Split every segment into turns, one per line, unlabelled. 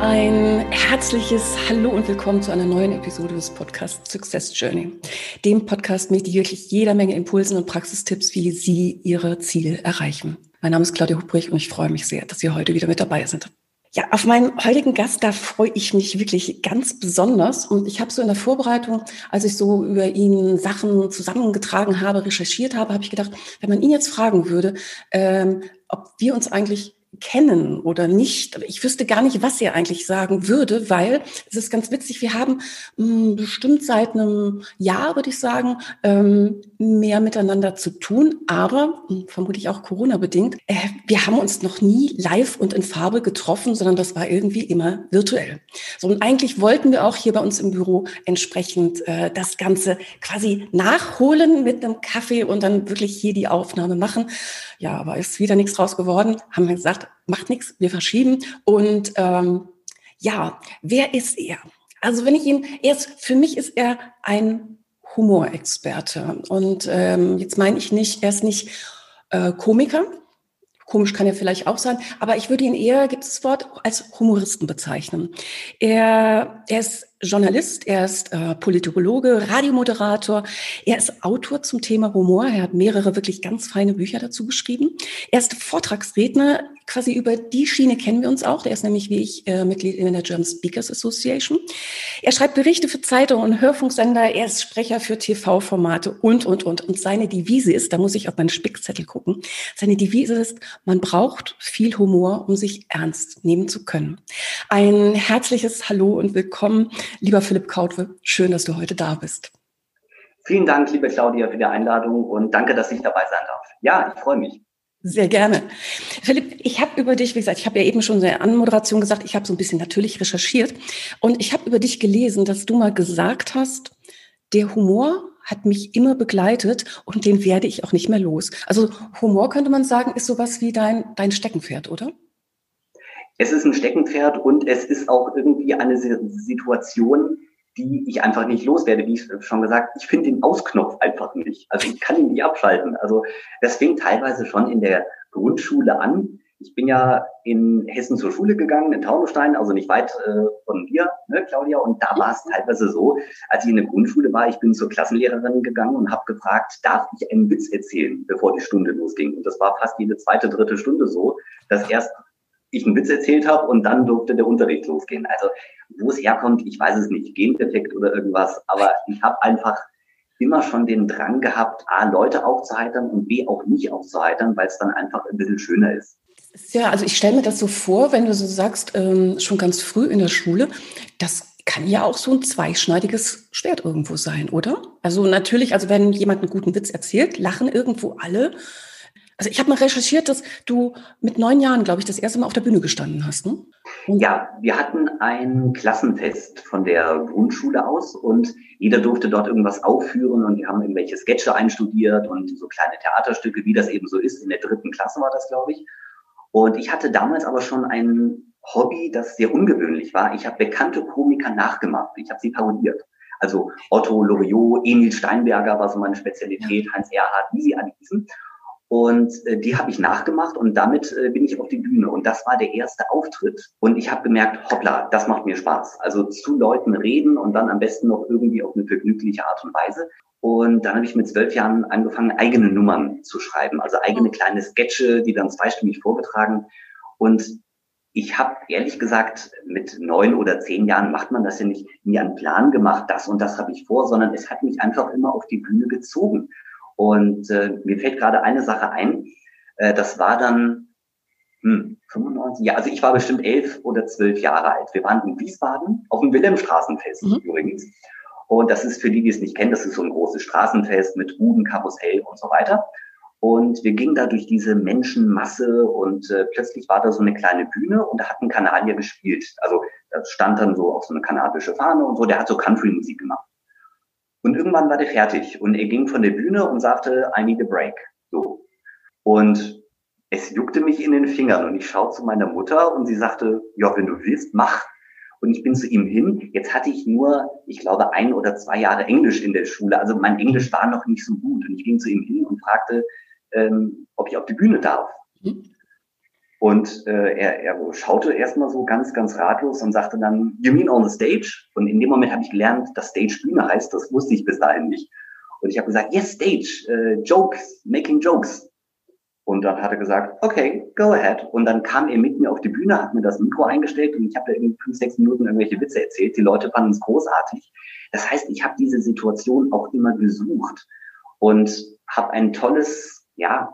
Ein herzliches Hallo und willkommen zu einer neuen Episode des Podcasts Success Journey, dem Podcast mit wirklich jeder Menge Impulsen und Praxistipps, wie Sie Ihre Ziele erreichen. Mein Name ist Claudia Hubrich und ich freue mich sehr, dass Sie heute wieder mit dabei sind. Ja, auf meinen heutigen Gast, da freue ich mich wirklich ganz besonders. Und ich habe so in der Vorbereitung, als ich so über ihn Sachen zusammengetragen habe, recherchiert habe, habe ich gedacht, wenn man ihn jetzt fragen würde, ähm, ob wir uns eigentlich kennen oder nicht. Ich wüsste gar nicht, was er eigentlich sagen würde, weil es ist ganz witzig, wir haben mh, hm, bestimmt seit einem Jahr, würde ich sagen, ähm, mehr miteinander zu tun, aber mh, hm, vermutlich auch Corona-bedingt. Äh, wir haben uns noch nie live und in Farbe getroffen, sondern das war irgendwie immer virtuell. So, und eigentlich wollten wir auch hier bei uns im Büro entsprechend äh, das Ganze quasi nachholen mit einem Kaffee und dann wirklich hier die Aufnahme machen. Ja, aber ist wieder nichts draus geworden. Haben wir gesagt, macht nichts, wir verschieben. Und ähm, ja, wer ist er? Also wenn ich ihn, er ist, für mich ist er ein Humorexperte. Und ähm, jetzt meine ich nicht, er ist nicht äh, Komiker. Komisch kann er vielleicht auch sein, aber ich würde ihn eher, gibt es das Wort, als Humoristen bezeichnen. Er, er ist Journalist, er ist äh, Politologe, Radiomoderator, er ist Autor zum Thema Humor, er hat mehrere wirklich ganz feine Bücher dazu geschrieben. Er ist Vortragsredner, quasi über die Schiene kennen wir uns auch. Der ist nämlich wie ich äh, Mitglied in der German Speakers Association. Er schreibt Berichte für Zeitungen und Hörfunksender, er ist Sprecher für TV-Formate und, und, und. Und seine Devise ist, da muss ich auf meinen Spickzettel gucken, seine Devise ist, man braucht viel Humor, um sich ernst nehmen zu können. Ein herzliches Hallo und willkommen Lieber Philipp Kautwe, schön, dass du heute da bist.
Vielen Dank, liebe Claudia, für die Einladung und danke, dass ich dabei sein darf. Ja, ich freue mich.
Sehr gerne. Philipp, ich habe über dich, wie gesagt, ich habe ja eben schon in der Anmoderation gesagt, ich habe so ein bisschen natürlich recherchiert und ich habe über dich gelesen, dass du mal gesagt hast, der Humor hat mich immer begleitet und den werde ich auch nicht mehr los. Also Humor könnte man sagen, ist sowas wie dein, dein Steckenpferd, oder?
Es ist ein Steckenpferd und es ist auch irgendwie eine Situation, die ich einfach nicht loswerde. Wie ich schon gesagt, ich finde den Ausknopf einfach nicht. Also ich kann ihn nicht abschalten. Also das fängt teilweise schon in der Grundschule an. Ich bin ja in Hessen zur Schule gegangen, in Taunusstein, also nicht weit äh, von dir, ne, Claudia. Und da war es teilweise so, als ich in der Grundschule war, ich bin zur Klassenlehrerin gegangen und habe gefragt, darf ich einen Witz erzählen, bevor die Stunde losging? Und das war fast jede zweite, dritte Stunde so, dass erst ich einen Witz erzählt habe und dann durfte der Unterricht losgehen. Also wo es herkommt, ich weiß es nicht, Gendefekt oder irgendwas, aber ich habe einfach immer schon den Drang gehabt, A, Leute aufzuheitern und B, auch nicht aufzuheitern, weil es dann einfach ein bisschen schöner ist.
Ja, also ich stelle mir das so vor, wenn du so sagst, ähm, schon ganz früh in der Schule, das kann ja auch so ein zweischneidiges Schwert irgendwo sein, oder? Also natürlich, also wenn jemand einen guten Witz erzählt, lachen irgendwo alle also ich habe mal recherchiert, dass du mit neun Jahren, glaube ich, das erste Mal auf der Bühne gestanden hast. Ne?
Ja, wir hatten ein Klassenfest von der Grundschule aus und jeder durfte dort irgendwas aufführen und wir haben irgendwelche Sketche einstudiert und so kleine Theaterstücke, wie das eben so ist. In der dritten Klasse war das, glaube ich. Und ich hatte damals aber schon ein Hobby, das sehr ungewöhnlich war. Ich habe bekannte Komiker nachgemacht. Ich habe sie parodiert. Also Otto Loriot, Emil Steinberger war so meine Spezialität, Hans Erhard, wie sie alle hießen. Und äh, die habe ich nachgemacht und damit äh, bin ich auf die Bühne. Und das war der erste Auftritt. Und ich habe gemerkt, hoppla, das macht mir Spaß. Also zu Leuten reden und dann am besten noch irgendwie auf eine vergnügliche Art und Weise. Und dann habe ich mit zwölf Jahren angefangen, eigene Nummern zu schreiben. Also eigene kleine Sketche, die dann zweistimmig vorgetragen. Und ich habe ehrlich gesagt, mit neun oder zehn Jahren macht man das ja nicht, mir einen Plan gemacht, das und das habe ich vor, sondern es hat mich einfach immer auf die Bühne gezogen. Und äh, mir fällt gerade eine Sache ein. Äh, das war dann hm, 95, ja, also ich war bestimmt elf oder zwölf Jahre alt. Wir waren in Wiesbaden auf dem Wilhelmstraßenfest mhm. übrigens. Und das ist für die, die es nicht kennen, das ist so ein großes Straßenfest mit Ruden, Karussell und so weiter. Und wir gingen da durch diese Menschenmasse und äh, plötzlich war da so eine kleine Bühne und da hat ein Kanadier gespielt. Also das stand dann so auf so eine kanadische Fahne und so, der hat so Country-Musik gemacht. Und irgendwann war der fertig und er ging von der Bühne und sagte, I need a break. So. Und es juckte mich in den Fingern und ich schaue zu meiner Mutter und sie sagte, ja, wenn du willst, mach. Und ich bin zu ihm hin. Jetzt hatte ich nur, ich glaube, ein oder zwei Jahre Englisch in der Schule. Also mein Englisch war noch nicht so gut. Und ich ging zu ihm hin und fragte, ähm, ob ich auf die Bühne darf. Mhm. Und äh, er, er schaute erstmal so ganz, ganz ratlos und sagte dann, you mean on the stage? Und in dem Moment habe ich gelernt, dass Stage Bühne heißt. Das wusste ich bis dahin nicht. Und ich habe gesagt, yes, Stage, uh, Jokes, making Jokes. Und dann hat er gesagt, okay, go ahead. Und dann kam er mit mir auf die Bühne, hat mir das Mikro eingestellt und ich habe da irgendwie fünf, sechs Minuten irgendwelche Witze erzählt. Die Leute fanden es großartig. Das heißt, ich habe diese Situation auch immer gesucht und habe ein tolles, ja,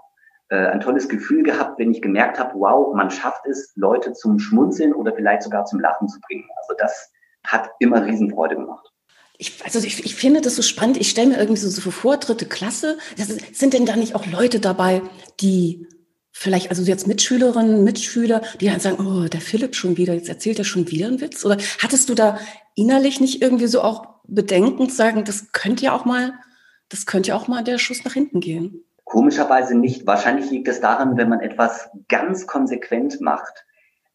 äh, ein tolles Gefühl gehabt, wenn ich gemerkt habe, wow, man schafft es, Leute zum Schmunzeln oder vielleicht sogar zum Lachen zu bringen. Also das hat immer Riesenfreude gemacht.
Ich, also ich, ich finde das so spannend. Ich stelle mir irgendwie so, so vor, dritte Klasse. Das, sind denn da nicht auch Leute dabei, die vielleicht, also jetzt Mitschülerinnen, Mitschüler, die dann sagen, oh, der Philipp schon wieder, jetzt erzählt er schon wieder einen Witz? Oder hattest du da innerlich nicht irgendwie so auch bedenkend sagen, das könnte ja auch mal, das könnte ja auch mal der Schuss nach hinten gehen?
Komischerweise nicht. Wahrscheinlich liegt es daran, wenn man etwas ganz konsequent macht,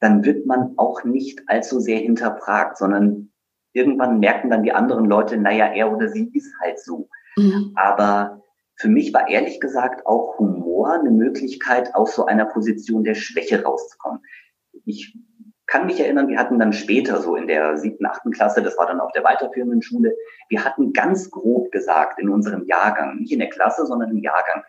dann wird man auch nicht allzu sehr hinterfragt, sondern irgendwann merken dann die anderen Leute, naja, er oder sie ist halt so. Mhm. Aber für mich war ehrlich gesagt auch Humor eine Möglichkeit, aus so einer Position der Schwäche rauszukommen. Ich kann mich erinnern, wir hatten dann später so in der siebten, achten Klasse, das war dann auf der weiterführenden Schule, wir hatten ganz grob gesagt in unserem Jahrgang, nicht in der Klasse, sondern im Jahrgang,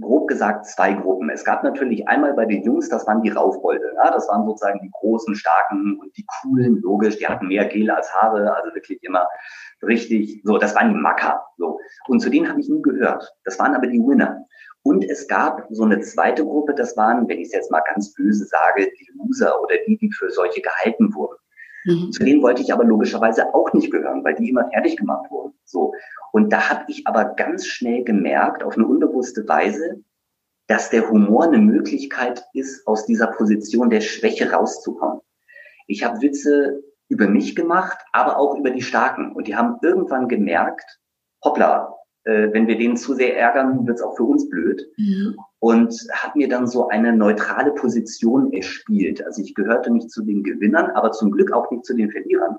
grob gesagt zwei Gruppen. Es gab natürlich einmal bei den Jungs, das waren die Raufbolde. Ja? Das waren sozusagen die großen, starken und die coolen, logisch, die hatten mehr Gel als Haare, also wirklich immer richtig, so, das waren die Macker. So. Und zu denen habe ich nie gehört. Das waren aber die Winner. Und es gab so eine zweite Gruppe, das waren, wenn ich es jetzt mal ganz böse sage, die Loser oder die, die für solche gehalten wurden. Mhm. Zu denen wollte ich aber logischerweise auch nicht gehören, weil die immer fertig gemacht wurden. So. Und da habe ich aber ganz schnell gemerkt, auf eine unbewusste Weise, dass der Humor eine Möglichkeit ist, aus dieser Position der Schwäche rauszukommen. Ich habe Witze über mich gemacht, aber auch über die Starken. Und die haben irgendwann gemerkt, hoppla, äh, wenn wir denen zu sehr ärgern, wird es auch für uns blöd. Mhm. Und hat mir dann so eine neutrale Position erspielt. Also ich gehörte nicht zu den Gewinnern, aber zum Glück auch nicht zu den Verlierern.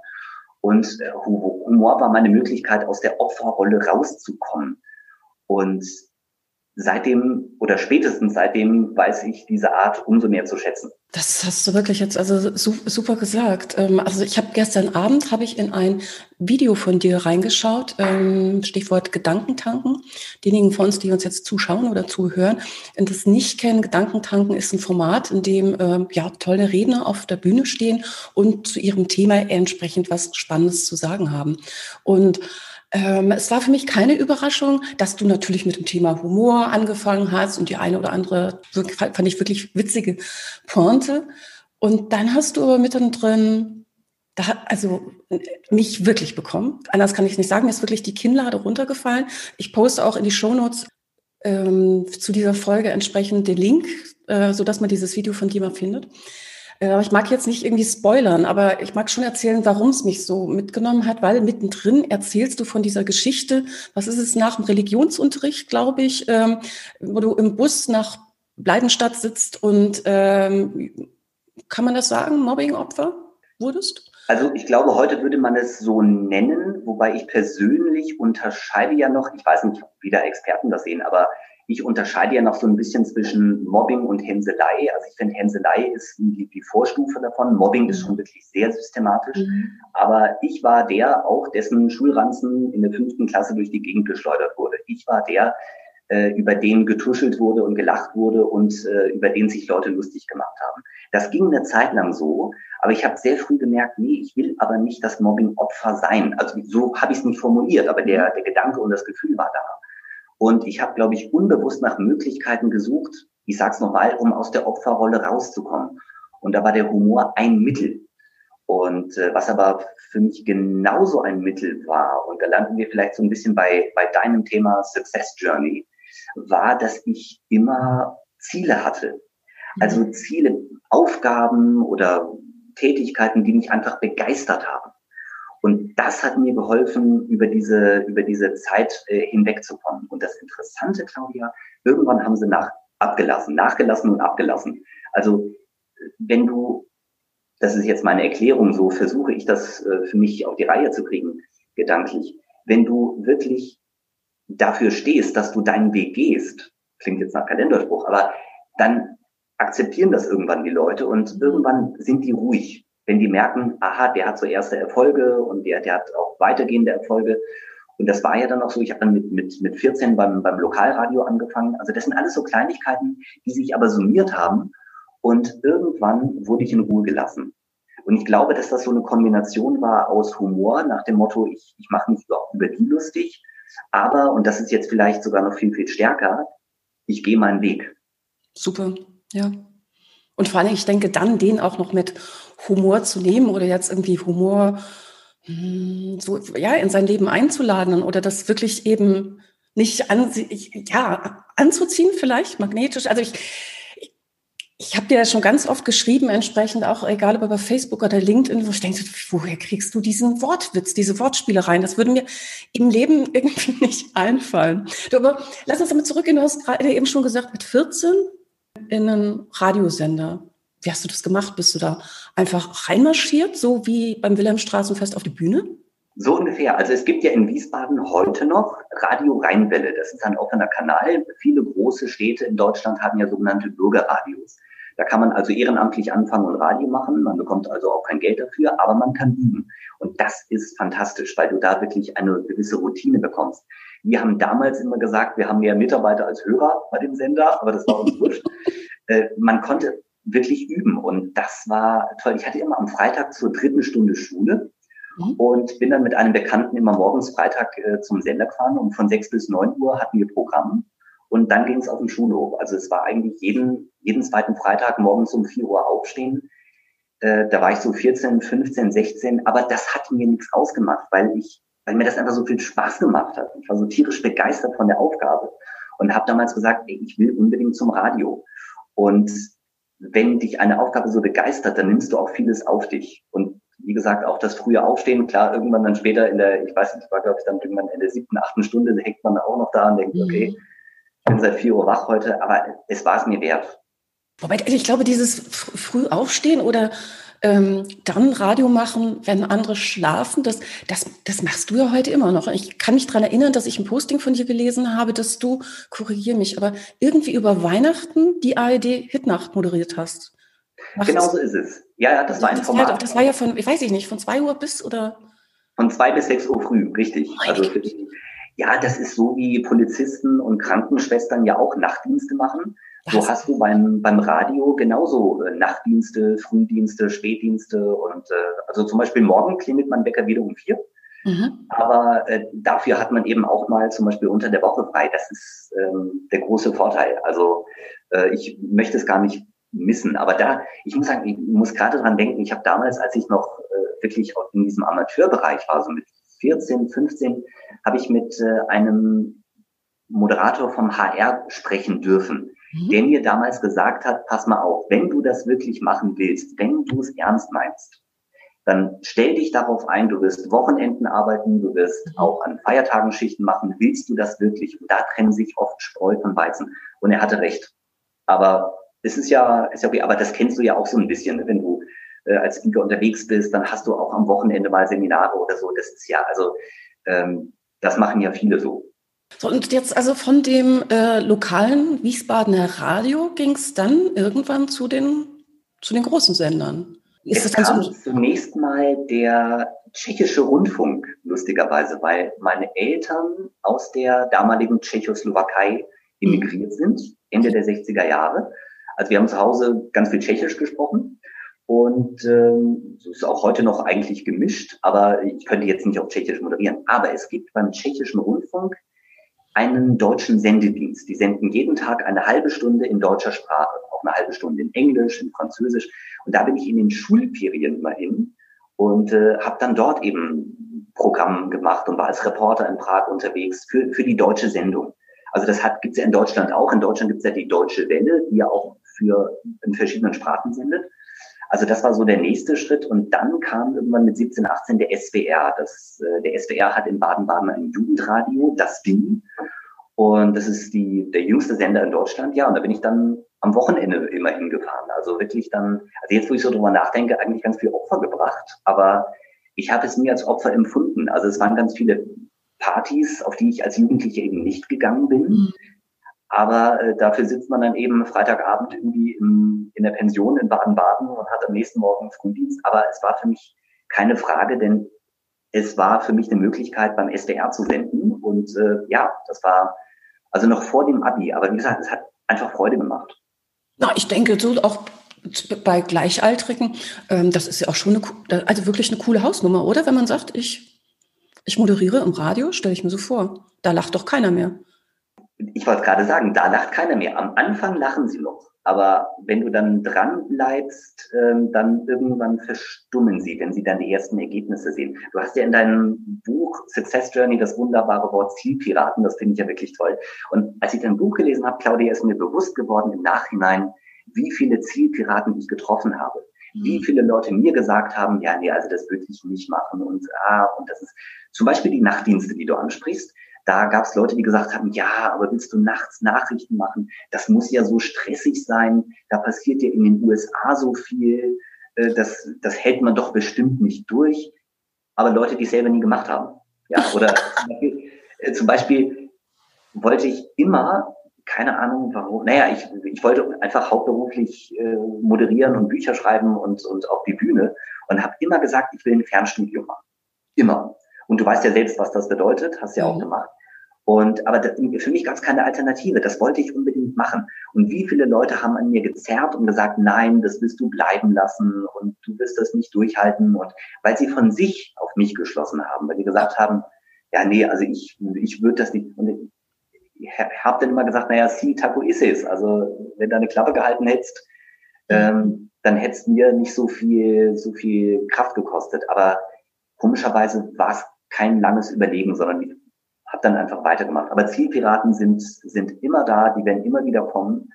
Und äh, Humor war meine Möglichkeit, aus der Opferrolle rauszukommen. Und seitdem oder spätestens seitdem weiß ich diese Art umso mehr zu schätzen.
Das hast du wirklich jetzt also super gesagt. Ähm, also ich habe gestern Abend habe ich in ein Video von dir reingeschaut, ähm, Stichwort Gedankentanken. Diejenigen von uns, die uns jetzt zuschauen oder zuhören, das nicht kennen, Gedankentanken ist ein Format, in dem ähm, ja tolle Redner auf der Bühne stehen und zu ihrem Thema entsprechend was Spannendes zu sagen haben. Und ähm, es war für mich keine Überraschung, dass du natürlich mit dem Thema Humor angefangen hast und die eine oder andere, fand ich wirklich witzige Pointe. Und dann hast du aber mittendrin, da, also mich wirklich bekommen. Anders kann ich nicht sagen, mir ist wirklich die Kinnlade runtergefallen. Ich poste auch in die Shownotes ähm, zu dieser Folge entsprechend den Link, äh, so dass man dieses Video von dir mal findet. Äh, ich mag jetzt nicht irgendwie spoilern, aber ich mag schon erzählen, warum es mich so mitgenommen hat, weil mittendrin erzählst du von dieser Geschichte, was ist es nach dem Religionsunterricht, glaube ich, ähm, wo du im Bus nach Bleidenstadt sitzt und ähm, kann man das sagen, Mobbing-Opfer wurdest?
Also ich glaube, heute würde man es so nennen, wobei ich persönlich unterscheide ja noch, ich weiß nicht, wie da Experten das sehen, aber ich unterscheide ja noch so ein bisschen zwischen Mobbing und Hänselei. Also ich finde, Hänselei ist die, die, Vorstufe davon. Mobbing ist schon wirklich sehr systematisch. Mhm. Aber ich war der auch, dessen Schulranzen in der fünften Klasse durch die Gegend geschleudert wurde. Ich war der, äh, über den getuschelt wurde und gelacht wurde und äh, über den sich Leute lustig gemacht haben. Das ging eine Zeit lang so, aber ich habe sehr früh gemerkt, nee, ich will aber nicht das Mobbing-Opfer sein. Also so habe ich es nicht formuliert, aber der, der Gedanke und das Gefühl war da. Und ich habe, glaube ich, unbewusst nach Möglichkeiten gesucht, ich sage es nochmal, um aus der Opferrolle rauszukommen. Und da war der Humor ein Mittel. Und äh, was aber für mich genauso ein Mittel war, und da landen wir vielleicht so ein bisschen bei, bei deinem Thema Success Journey, war, dass ich immer Ziele hatte. Also Ziele, Aufgaben oder Tätigkeiten, die mich einfach begeistert haben. Und das hat mir geholfen, über diese, über diese Zeit äh, hinwegzukommen. Und das Interessante, Claudia, irgendwann haben sie nach, abgelassen, nachgelassen und abgelassen. Also, wenn du, das ist jetzt meine Erklärung, so versuche ich das äh, für mich auf die Reihe zu kriegen, gedanklich. Wenn du wirklich dafür stehst, dass du deinen Weg gehst, klingt jetzt nach Kalenderspruch, aber dann akzeptieren das irgendwann die Leute und irgendwann sind die ruhig, wenn die merken, aha, der hat so erste Erfolge und der, der hat auch weitergehende Erfolge. Und das war ja dann auch so, ich habe dann mit, mit, mit 14 beim, beim Lokalradio angefangen. Also das sind alles so Kleinigkeiten, die sich aber summiert haben. Und irgendwann wurde ich in Ruhe gelassen. Und ich glaube, dass das so eine Kombination war aus Humor nach dem Motto, ich, ich mache mich überhaupt über die lustig, aber, und das ist jetzt vielleicht sogar noch viel, viel stärker, ich gehe meinen Weg.
Super, ja. Und vor allem, ich denke, dann den auch noch mit Humor zu nehmen oder jetzt irgendwie Humor hm, so, ja, in sein Leben einzuladen oder das wirklich eben nicht an, ja, anzuziehen vielleicht, magnetisch. Also ich, ich habe dir ja schon ganz oft geschrieben, entsprechend auch, egal ob über Facebook oder LinkedIn, wo ich denke, woher kriegst du diesen Wortwitz, diese Wortspielereien? Das würde mir im Leben irgendwie nicht einfallen. Du, aber lass uns damit zurückgehen. Du hast gerade eben schon gesagt, mit 14 in einen Radiosender. Wie hast du das gemacht? Bist du da einfach reinmarschiert, so wie beim Wilhelmstraßenfest auf die Bühne?
So ungefähr. Also es gibt ja in Wiesbaden heute noch Radio Rheinwelle. Das ist ein offener Kanal. Viele große Städte in Deutschland haben ja sogenannte Bürgerradios. Da kann man also ehrenamtlich anfangen und Radio machen. Man bekommt also auch kein Geld dafür, aber man kann üben. Und das ist fantastisch, weil du da wirklich eine gewisse Routine bekommst. Wir haben damals immer gesagt, wir haben mehr Mitarbeiter als Hörer bei dem Sender, aber das war uns wurscht. Äh, man konnte wirklich üben und das war toll. Ich hatte immer am Freitag zur dritten Stunde Schule mhm. und bin dann mit einem Bekannten immer morgens Freitag äh, zum Sender gefahren und von sechs bis neun Uhr hatten wir Programm und dann ging es auf den Schulhof. Also es war eigentlich jeden, jeden zweiten Freitag morgens um vier Uhr aufstehen. Äh, da war ich so 14, 15, 16, aber das hat mir nichts ausgemacht, weil ich, weil mir das einfach so viel Spaß gemacht hat. Ich war so tierisch begeistert von der Aufgabe und habe damals gesagt, ey, ich will unbedingt zum Radio. Und wenn dich eine Aufgabe so begeistert, dann nimmst du auch vieles auf dich. Und wie gesagt, auch das frühe Aufstehen, klar, irgendwann dann später in der, ich weiß nicht, war glaube ich dann irgendwann in der siebten, achten Stunde, hängt man auch noch da und denkt, mhm. okay, bin seit vier Uhr wach heute, aber es war es mir wert.
Wobei, also ich glaube, dieses früh aufstehen oder ähm, dann Radio machen, wenn andere schlafen, das, das, das machst du ja heute immer noch. Ich kann mich daran erinnern, dass ich ein Posting von dir gelesen habe, dass du, korrigier mich, aber irgendwie über Weihnachten die ARD-Hitnacht moderiert hast.
Machst genau so ist es. Ja, ja, das war ein
das
Format.
War, das war ja von, ich weiß ich nicht, von zwei Uhr bis oder?
Von zwei bis sechs Uhr früh, richtig. Oh also ja, das ist so, wie Polizisten und Krankenschwestern ja auch Nachtdienste machen. So hast du beim, beim Radio genauso äh, Nachtdienste, Frühdienste, Spätdienste und äh, also zum Beispiel morgen klingelt mein Wecker wieder um vier. Mhm. Aber äh, dafür hat man eben auch mal zum Beispiel unter der Woche frei. Das ist ähm, der große Vorteil. Also äh, ich möchte es gar nicht missen. Aber da, ich muss sagen, ich muss gerade dran denken, ich habe damals, als ich noch äh, wirklich in diesem Amateurbereich war, so mit 14, 15, habe ich mit äh, einem Moderator vom HR sprechen dürfen, mhm. der mir damals gesagt hat, pass mal auf, wenn du das wirklich machen willst, wenn du es ernst meinst, dann stell dich darauf ein, du wirst Wochenenden arbeiten, du wirst mhm. auch an Feiertagen Schichten machen, willst du das wirklich? Und da trennen sich oft Spreu von Weizen. Und er hatte recht. Aber es ist ja, ist ja okay, aber das kennst du ja auch so ein bisschen, ne? wenn du äh, als Speaker unterwegs bist, dann hast du auch am Wochenende mal Seminare oder so. Das ist ja, also ähm, das machen ja viele so.
So, und jetzt also von dem äh, lokalen Wiesbadener Radio ging es dann irgendwann zu den, zu den großen Sendern.
Ist es kam so? zunächst mal der tschechische Rundfunk, lustigerweise, weil meine Eltern aus der damaligen Tschechoslowakei emigriert sind, Ende der 60er Jahre. Also wir haben zu Hause ganz viel Tschechisch gesprochen und ähm, ist auch heute noch eigentlich gemischt, aber ich könnte jetzt nicht auf Tschechisch moderieren. Aber es gibt beim tschechischen Rundfunk einen deutschen Sendedienst. Die senden jeden Tag eine halbe Stunde in deutscher Sprache, auch eine halbe Stunde in Englisch, in Französisch. Und da bin ich in den Schulferien immer hin und äh, habe dann dort eben Programm gemacht und war als Reporter in Prag unterwegs für, für die deutsche Sendung. Also das hat gibt's ja in Deutschland auch. In Deutschland gibt's ja die Deutsche Welle, die ja auch für in verschiedenen Sprachen sendet. Also das war so der nächste Schritt und dann kam irgendwann mit 17, 18 der SWR. Das, äh, der SWR hat in Baden-Baden ein Jugendradio, das Ding. Und das ist die, der jüngste Sender in Deutschland. Ja, und da bin ich dann am Wochenende immer hingefahren. Also wirklich dann, also jetzt, wo ich so drüber nachdenke, eigentlich ganz viel Opfer gebracht. Aber ich habe es nie als Opfer empfunden. Also es waren ganz viele Partys, auf die ich als Jugendliche eben nicht gegangen bin. Aber äh, dafür sitzt man dann eben Freitagabend irgendwie im, in der Pension in Baden-Baden und hat am nächsten Morgen Frühdienst. Aber es war für mich keine Frage, denn es war für mich eine Möglichkeit, beim SDR zu wenden. Und äh, ja, das war also noch vor dem Abi. Aber wie gesagt, es hat einfach Freude gemacht.
Na, ich denke, so auch bei Gleichaltrigen, ähm, das ist ja auch schon eine, also wirklich eine coole Hausnummer, oder? Wenn man sagt, ich, ich moderiere im Radio, stelle ich mir so vor. Da lacht doch keiner mehr
ich wollte gerade sagen, da lacht keiner mehr. Am Anfang lachen sie noch. Aber wenn du dann dran bleibst, ähm, dann irgendwann verstummen sie, wenn sie dann die ersten Ergebnisse sehen. Du hast ja in deinem Buch Success Journey das wunderbare Wort Zielpiraten, das finde ich ja wirklich toll. Und als ich dein Buch gelesen habe, Claudia, ist mir bewusst geworden im Nachhinein, wie viele Zielpiraten ich getroffen habe. Wie mhm. viele Leute mir gesagt haben, ja, nee, also das würde ich nicht machen und ah, und das ist zum Beispiel die Nachtdienste, die du ansprichst da gab es Leute, die gesagt haben, ja, aber willst du nachts Nachrichten machen? Das muss ja so stressig sein. Da passiert ja in den USA so viel. Äh, das, das hält man doch bestimmt nicht durch. Aber Leute, die es selber nie gemacht haben. Ja, oder zum Beispiel, äh, zum Beispiel wollte ich immer, keine Ahnung warum, naja, ich, ich wollte einfach hauptberuflich äh, moderieren und Bücher schreiben und, und auf die Bühne und habe immer gesagt, ich will ein Fernstudium machen. Immer. Und du weißt ja selbst, was das bedeutet, hast ja auch mhm. gemacht. Und aber das, für mich gab es keine Alternative. Das wollte ich unbedingt machen. Und wie viele Leute haben an mir gezerrt und gesagt, nein, das willst du bleiben lassen und du wirst das nicht durchhalten. Und weil sie von sich auf mich geschlossen haben, weil sie gesagt haben, ja, nee, also ich, ich würde das nicht. Und ich habe dann immer gesagt, naja, si taco es. Also wenn du eine Klappe gehalten hättest, ähm, dann hätte es mir nicht so viel, so viel Kraft gekostet. Aber komischerweise war es kein langes Überlegen, sondern habe dann einfach weitergemacht. Aber Zielpiraten sind, sind immer da, die werden immer wieder kommen.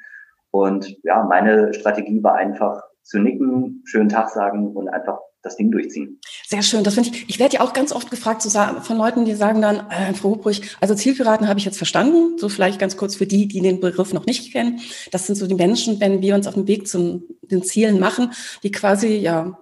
Und ja, meine Strategie war einfach zu nicken, schönen Tag sagen und einfach das Ding durchziehen.
Sehr schön, das finde ich. Ich werde ja auch ganz oft gefragt von Leuten, die sagen dann, äh, Frau Hubrich, also Zielpiraten habe ich jetzt verstanden. So vielleicht ganz kurz für die, die den Begriff noch nicht kennen. Das sind so die Menschen, wenn wir uns auf den Weg zu den Zielen machen, die quasi ja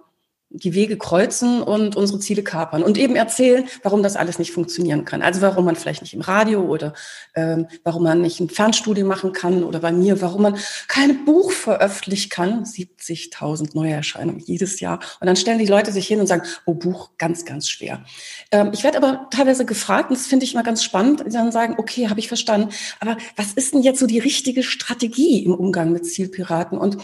die Wege kreuzen und unsere Ziele kapern und eben erzählen, warum das alles nicht funktionieren kann. Also warum man vielleicht nicht im Radio oder ähm, warum man nicht ein Fernstudium machen kann oder bei mir, warum man kein Buch veröffentlichen kann. 70.000 Neuerscheinungen jedes Jahr. Und dann stellen die Leute sich hin und sagen, oh, Buch, ganz, ganz schwer. Ähm, ich werde aber teilweise gefragt, und das finde ich immer ganz spannend, die dann sagen, okay, habe ich verstanden, aber was ist denn jetzt so die richtige Strategie im Umgang mit Zielpiraten? Und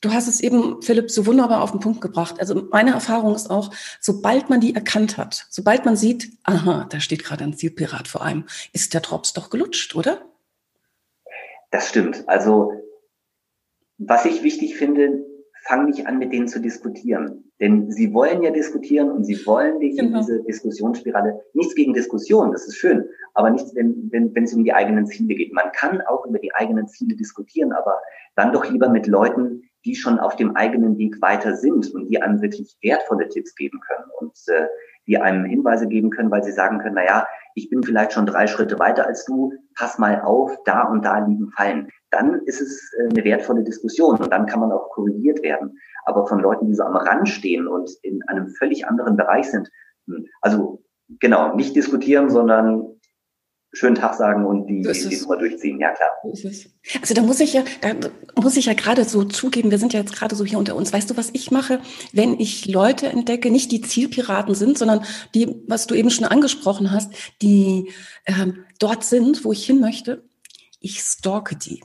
Du hast es eben, Philipp, so wunderbar auf den Punkt gebracht. Also meine Erfahrung ist auch, sobald man die erkannt hat, sobald man sieht, aha, da steht gerade ein Zielpirat vor einem, ist der Drops doch gelutscht, oder?
Das stimmt. Also was ich wichtig finde, fang nicht an, mit denen zu diskutieren. Denn sie wollen ja diskutieren und sie wollen dich genau. in diese Diskussionsspirale. Nichts gegen Diskussion, das ist schön, aber nichts, wenn, wenn, wenn es um die eigenen Ziele geht. Man kann auch über die eigenen Ziele diskutieren, aber dann doch lieber mit Leuten, die schon auf dem eigenen Weg weiter sind und die einem wirklich wertvolle Tipps geben können und äh, die einem Hinweise geben können, weil sie sagen können, na ja, ich bin vielleicht schon drei Schritte weiter als du, pass mal auf, da und da liegen Fallen. Dann ist es äh, eine wertvolle Diskussion und dann kann man auch korrigiert werden. Aber von Leuten, die so am Rand stehen und in einem völlig anderen Bereich sind, hm, also genau, nicht diskutieren, sondern schönen Tag sagen und die, die, die Nummer durchziehen. Ja, klar.
Also da muss ich ja, da muss ich ja gerade so zugeben, wir sind ja jetzt gerade so hier unter uns. Weißt du, was ich mache, wenn ich Leute entdecke, nicht die Zielpiraten sind, sondern die, was du eben schon angesprochen hast, die ähm, dort sind, wo ich hin möchte, ich stalke die.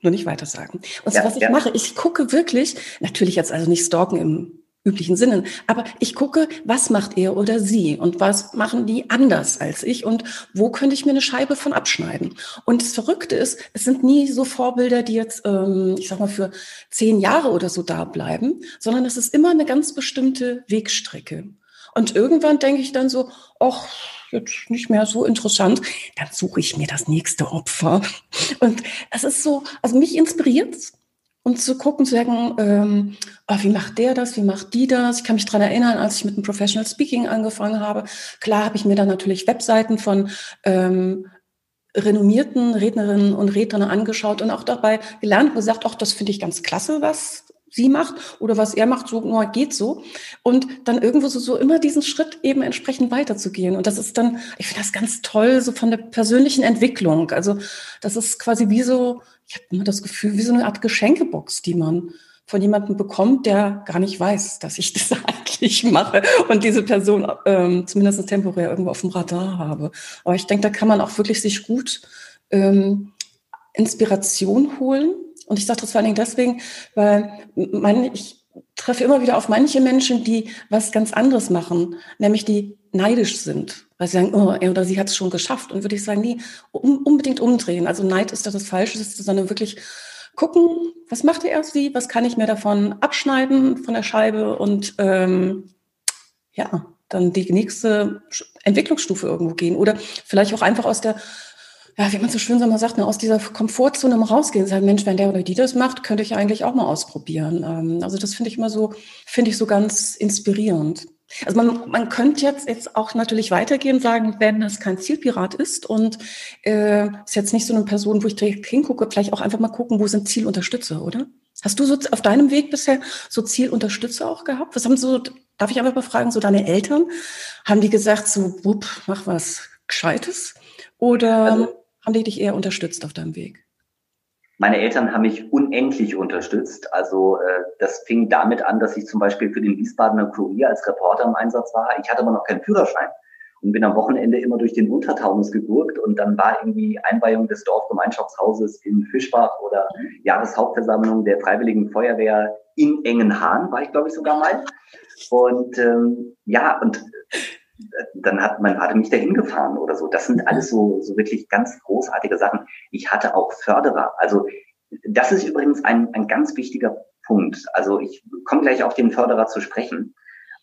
Nur nicht weiter sagen. Und so, ja, was ich ja. mache, ich gucke wirklich, natürlich jetzt also nicht stalken im üblichen Sinnen. Aber ich gucke, was macht er oder sie und was machen die anders als ich und wo könnte ich mir eine Scheibe von abschneiden. Und das Verrückte ist, es sind nie so Vorbilder, die jetzt, ähm, ich sag mal, für zehn Jahre oder so da bleiben, sondern es ist immer eine ganz bestimmte Wegstrecke. Und irgendwann denke ich dann so, ach, jetzt nicht mehr so interessant, dann suche ich mir das nächste Opfer. Und es ist so, also mich inspiriert und zu gucken, zu sagen, ähm, oh, wie macht der das, wie macht die das? Ich kann mich dran erinnern, als ich mit dem Professional Speaking angefangen habe. Klar habe ich mir dann natürlich Webseiten von ähm, renommierten Rednerinnen und Rednern angeschaut und auch dabei gelernt und gesagt, ach, das finde ich ganz klasse, was sie macht oder was er macht, so nur geht so. Und dann irgendwo so, so immer diesen Schritt eben entsprechend weiterzugehen. Und das ist dann, ich finde das ganz toll, so von der persönlichen Entwicklung. Also das ist quasi wie so, ich habe immer das Gefühl, wie so eine Art Geschenkebox, die man von jemandem bekommt, der gar nicht weiß, dass ich das eigentlich mache und diese Person ähm, zumindest temporär irgendwo auf dem Radar habe. Aber ich denke, da kann man auch wirklich sich gut ähm, Inspiration holen. Und ich sage das vor allen Dingen deswegen, weil mein, ich treffe immer wieder auf manche Menschen, die was ganz anderes machen, nämlich die neidisch sind, weil sie sagen, oh, er oder sie hat es schon geschafft. Und würde ich sagen, nee, um, unbedingt umdrehen. Also Neid ist da das Falsche, sondern wirklich gucken, was macht er sie, was kann ich mir davon abschneiden von der Scheibe und ähm, ja, dann die nächste Entwicklungsstufe irgendwo gehen oder vielleicht auch einfach aus der, ja, wie man so schön sagt, ne, aus dieser Komfortzone mal rausgehen sagen, Mensch, wenn der oder die das macht, könnte ich eigentlich auch mal ausprobieren. Ähm, also das finde ich immer so, finde ich so ganz inspirierend. Also man, man könnte jetzt, jetzt auch natürlich weitergehen sagen, wenn es kein Zielpirat ist und äh, ist jetzt nicht so eine Person, wo ich direkt hingucke, vielleicht auch einfach mal gucken, wo sind Zielunterstützer, oder? Hast du so auf deinem Weg bisher so Zielunterstützer auch gehabt? Was haben so, darf ich einfach mal fragen, so deine Eltern? Haben die gesagt, so, wupp, mach was Gescheites? Oder also, haben die dich eher unterstützt auf deinem Weg?
Meine Eltern haben mich unendlich unterstützt. Also äh, das fing damit an, dass ich zum Beispiel für den Wiesbadener Kurier als Reporter im Einsatz war. Ich hatte aber noch keinen Führerschein und bin am Wochenende immer durch den Untertaunus gegurkt und dann war irgendwie Einweihung des Dorfgemeinschaftshauses in Fischbach oder Jahreshauptversammlung der Freiwilligen Feuerwehr in Engenhahn, war ich glaube ich sogar mal. Und ähm, ja, und dann hat mein Vater mich dahin gefahren oder so. Das sind alles so, so wirklich ganz großartige Sachen. Ich hatte auch Förderer. Also das ist übrigens ein, ein ganz wichtiger Punkt. Also ich komme gleich auf den Förderer zu sprechen.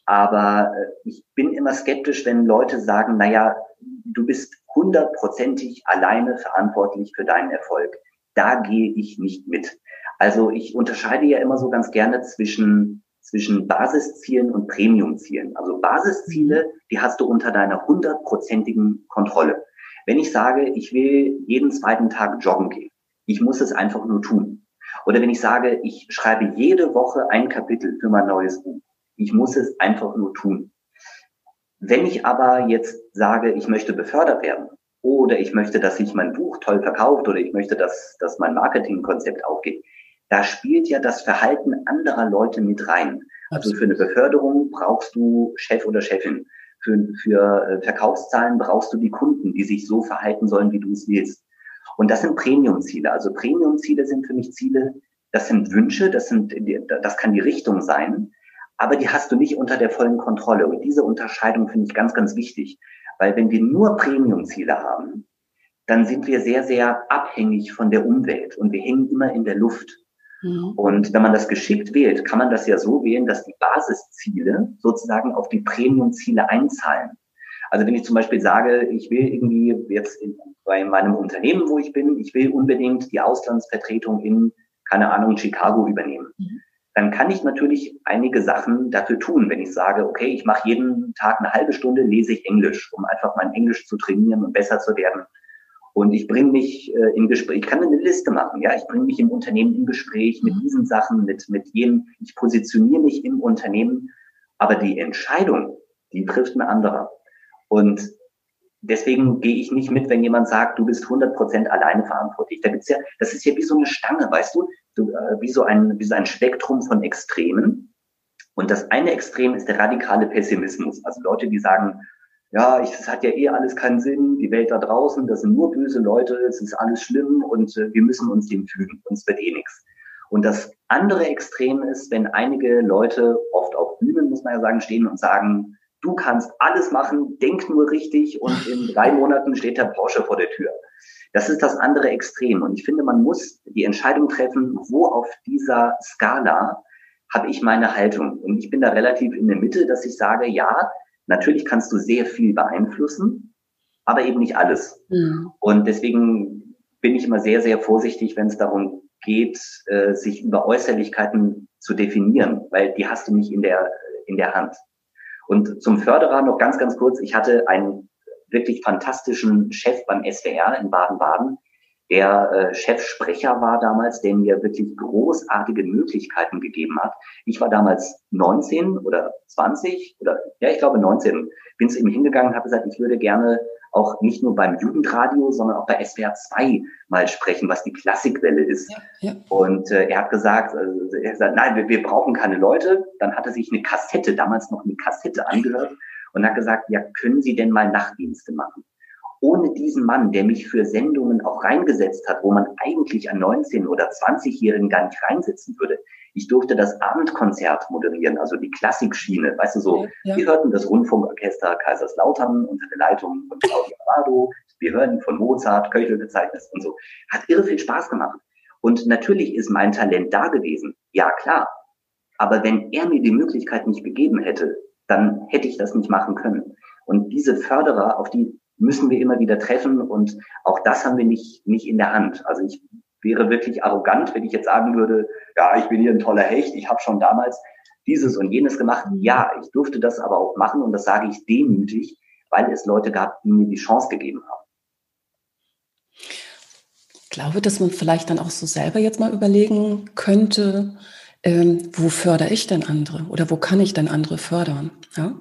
Aber äh, ich bin immer skeptisch, wenn Leute sagen, naja, du bist hundertprozentig alleine verantwortlich für deinen Erfolg. Da gehe ich nicht mit. Also ich unterscheide ja immer so ganz gerne zwischen zwischen Basiszielen und Premiumzielen. Also Basisziele, die hast du unter deiner hundertprozentigen Kontrolle. Wenn ich sage, ich will jeden zweiten Tag joggen gehen, ich muss es einfach nur tun. Oder wenn ich sage, ich schreibe jede Woche ein Kapitel für mein neues Buch, ich muss es einfach nur tun. Wenn ich aber jetzt sage, ich möchte befördert werden oder ich möchte, dass sich mein Buch toll verkauft oder ich möchte, dass, dass mein Marketingkonzept aufgeht, da spielt ja das Verhalten anderer Leute mit rein. Also für eine Beförderung brauchst du Chef oder Chefin. Für, für äh, Verkaufszahlen brauchst du die Kunden, die sich so verhalten sollen, wie du es willst. Und das sind Premium-Ziele. Also Premium-Ziele sind für mich Ziele, das sind Wünsche, das sind, das kann die Richtung sein, aber die hast du nicht unter der vollen Kontrolle. Und diese Unterscheidung finde ich ganz, ganz wichtig. Weil wenn wir nur Premium-Ziele haben, dann sind wir sehr, sehr abhängig von der Umwelt und wir hängen immer in der Luft. Mhm. Und wenn man das geschickt wählt, kann man das ja so wählen, dass die Basisziele sozusagen auf die Premium-Ziele einzahlen. Also wenn ich zum Beispiel sage, ich will irgendwie jetzt in, bei meinem Unternehmen, wo ich bin, ich will unbedingt die Auslandsvertretung in, keine Ahnung, Chicago übernehmen. Mhm. Dann kann ich natürlich einige Sachen dafür tun, wenn ich sage, okay, ich mache jeden Tag eine halbe Stunde, lese ich Englisch, um einfach mein Englisch zu trainieren und besser zu werden. Und ich bringe mich äh, in Gespräch, ich kann eine Liste machen, ja, ich bringe mich im Unternehmen in Gespräch mit mhm. diesen Sachen, mit, mit jenen, ich positioniere mich im Unternehmen, aber die Entscheidung, die trifft ein anderer. Und deswegen gehe ich nicht mit, wenn jemand sagt, du bist 100 Prozent alleine verantwortlich. Da gibt's ja, das ist ja wie so eine Stange, weißt du, du äh, wie, so ein, wie so ein Spektrum von Extremen. Und das eine Extrem ist der radikale Pessimismus. Also Leute, die sagen, ja, ich, es hat ja eh alles keinen Sinn, die Welt da draußen, das sind nur böse Leute, es ist alles schlimm und äh, wir müssen uns dem fügen, uns wird eh nichts. Und das andere Extrem ist, wenn einige Leute, oft auf Bühnen, muss man ja sagen, stehen und sagen, du kannst alles machen, denk nur richtig und in drei Monaten steht der Porsche vor der Tür. Das ist das andere Extrem. Und ich finde, man muss die Entscheidung treffen, wo auf dieser Skala habe ich meine Haltung. Und ich bin da relativ in der Mitte, dass ich sage, ja, Natürlich kannst du sehr viel beeinflussen, aber eben nicht alles. Mhm. Und deswegen bin ich immer sehr, sehr vorsichtig, wenn es darum geht, äh, sich über Äußerlichkeiten zu definieren, weil die hast du nicht in der, in der Hand. Und zum Förderer noch ganz, ganz kurz. Ich hatte einen wirklich fantastischen Chef beim SWR in Baden-Baden, der äh, Chefsprecher war damals, der mir wirklich großartige Möglichkeiten gegeben hat. Ich war damals 19 oder 20 oder ja, ich glaube 19. Bin zu ihm hingegangen, habe gesagt, ich würde gerne auch nicht nur beim Jugendradio, sondern auch bei SWR 2 mal sprechen, was die Klassikwelle ist. Ja, ja. Und äh, er hat gesagt, also, er hat gesagt, nein, wir, wir brauchen keine Leute. Dann hat er sich eine Kassette, damals noch eine Kassette angehört und hat gesagt, ja, können Sie denn mal Nachtdienste machen? Ohne diesen Mann, der mich für Sendungen auch reingesetzt hat, wo man eigentlich einen 19- oder 20-Jährigen gar nicht reinsetzen würde, ich durfte das Abendkonzert moderieren, also die Klassikschiene. Weißt du so, ja, wir hörten das Rundfunkorchester Kaiserslautern unter der Leitung von Claudia Amado. Wir hören von Mozart, Köchel gezeichnet und so. Hat irre viel Spaß gemacht. Und natürlich ist mein Talent da gewesen. Ja, klar. Aber wenn er mir die Möglichkeit nicht gegeben hätte, dann hätte ich das nicht machen können. Und diese Förderer, auf die müssen wir immer wieder treffen und auch das haben wir nicht, nicht in der Hand. Also ich wäre wirklich arrogant, wenn ich jetzt sagen würde, ja, ich bin hier ein toller Hecht, ich habe schon damals dieses und jenes gemacht. Ja, ich durfte das aber auch machen und das sage ich demütig, weil es Leute gab, die mir die Chance gegeben haben.
Ich glaube, dass man vielleicht dann auch so selber jetzt mal überlegen könnte, ähm, wo fördere ich denn andere oder wo kann ich denn andere fördern? Ja?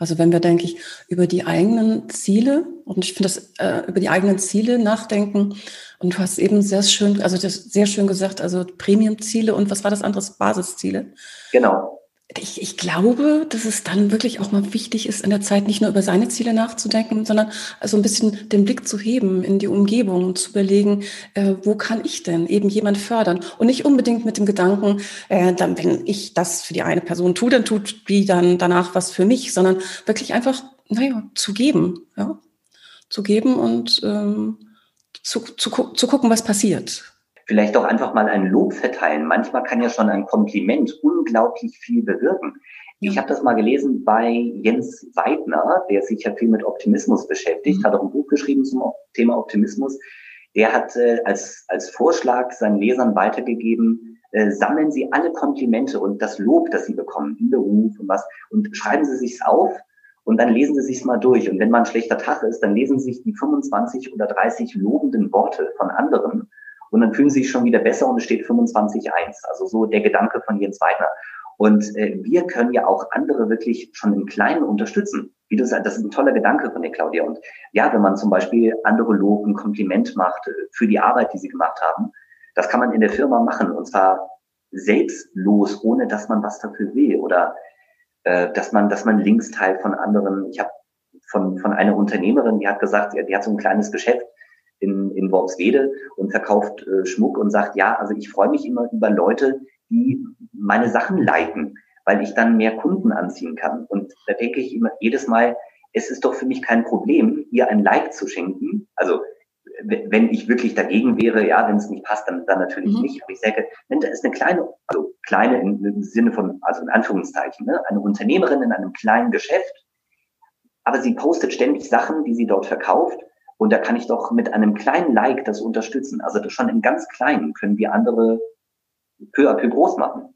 Also wenn wir, denke ich, über die eigenen Ziele und ich finde das äh, über die eigenen Ziele nachdenken und du hast eben sehr schön, also das sehr schön gesagt, also Premium-Ziele und was war das andere? Basisziele.
Genau
ich, ich glaube, dass es dann wirklich auch mal wichtig ist, in der Zeit nicht nur über seine Ziele nachzudenken, sondern also ein bisschen den Blick zu heben in die Umgebung und zu überlegen, äh, wo kann ich denn eben jemand fördern? Und nicht unbedingt mit dem Gedanken, äh, dann, wenn ich das für die eine Person tue, dann tut die dann danach was für mich, sondern wirklich einfach, naja, zu geben, ja, zu geben und ähm, zu, zu, zu gucken, was passiert
vielleicht auch einfach mal ein Lob verteilen. Manchmal kann ja schon ein Kompliment unglaublich viel bewirken. Ich habe das mal gelesen bei Jens Weidner, der sich ja viel mit Optimismus beschäftigt, mhm. hat auch ein Buch geschrieben zum Thema Optimismus. Der hat äh, als, als Vorschlag seinen Lesern weitergegeben, äh, sammeln Sie alle Komplimente und das Lob, das Sie bekommen im Beruf und was, und schreiben Sie sich's auf und dann lesen Sie sich's mal durch. Und wenn mal ein schlechter Tag ist, dann lesen Sie sich die 25 oder 30 lobenden Worte von anderen und dann fühlen sie sich schon wieder besser und es steht 25-1. Also so der Gedanke von Jens Weidner. Und äh, wir können ja auch andere wirklich schon im Kleinen unterstützen. Wie du sagst, das ist ein toller Gedanke von der Claudia. Und ja, wenn man zum Beispiel andere Lob ein Kompliment macht äh, für die Arbeit, die sie gemacht haben, das kann man in der Firma machen und zwar selbstlos, ohne dass man was dafür will oder äh, dass man, dass man Links teilt von anderen. Ich habe von, von einer Unternehmerin, die hat gesagt, die hat so ein kleines Geschäft in, in Worpswede und verkauft äh, Schmuck und sagt, ja, also ich freue mich immer über Leute, die meine Sachen liken, weil ich dann mehr Kunden anziehen kann. Und da denke ich immer jedes Mal, es ist doch für mich kein Problem, ihr ein Like zu schenken. Also wenn ich wirklich dagegen wäre, ja, wenn es nicht passt, dann, dann natürlich mhm. nicht. Aber ich sage, wenn da ist eine kleine, also kleine im, im Sinne von, also in Anführungszeichen, ne, eine Unternehmerin in einem kleinen Geschäft, aber sie postet ständig Sachen, die sie dort verkauft und da kann ich doch mit einem kleinen Like das unterstützen. Also schon im ganz Kleinen können wir andere peu à peu groß machen.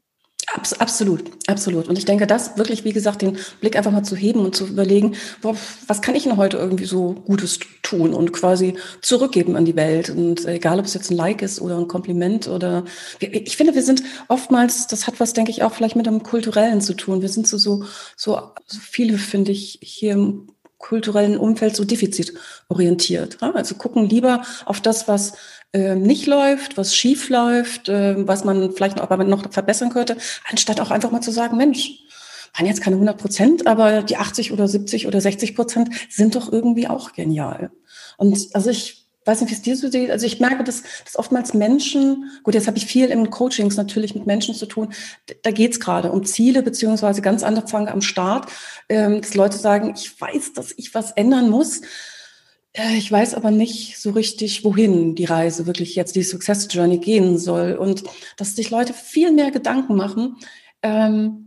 Absolut, absolut. Und ich denke, das wirklich, wie gesagt, den Blick einfach mal zu heben und zu überlegen, boah, was kann ich denn heute irgendwie so Gutes tun und quasi zurückgeben an die Welt. Und egal, ob es jetzt ein Like ist oder ein Kompliment oder, ich finde, wir sind oftmals, das hat was, denke ich, auch vielleicht mit einem Kulturellen zu tun. Wir sind so, so, so viele, finde ich, hier im kulturellen Umfeld so defizitorientiert. Also gucken lieber auf das, was äh, nicht läuft, was schief läuft, äh, was man vielleicht noch, aber noch verbessern könnte, anstatt auch einfach mal zu sagen, Mensch, waren jetzt keine 100 Prozent, aber die 80 oder 70 oder 60 Prozent sind doch irgendwie auch genial. Und also ich weiß nicht, wie es dir so sieht. Also ich merke, dass, dass oftmals Menschen, gut, jetzt habe ich viel im Coachings natürlich mit Menschen zu tun, da geht es gerade um Ziele, beziehungsweise ganz anfangen am Start, ähm, dass Leute sagen, ich weiß, dass ich was ändern muss. Äh, ich weiß aber nicht so richtig, wohin die Reise wirklich jetzt, die Success Journey gehen soll. Und dass sich Leute viel mehr Gedanken machen, ähm,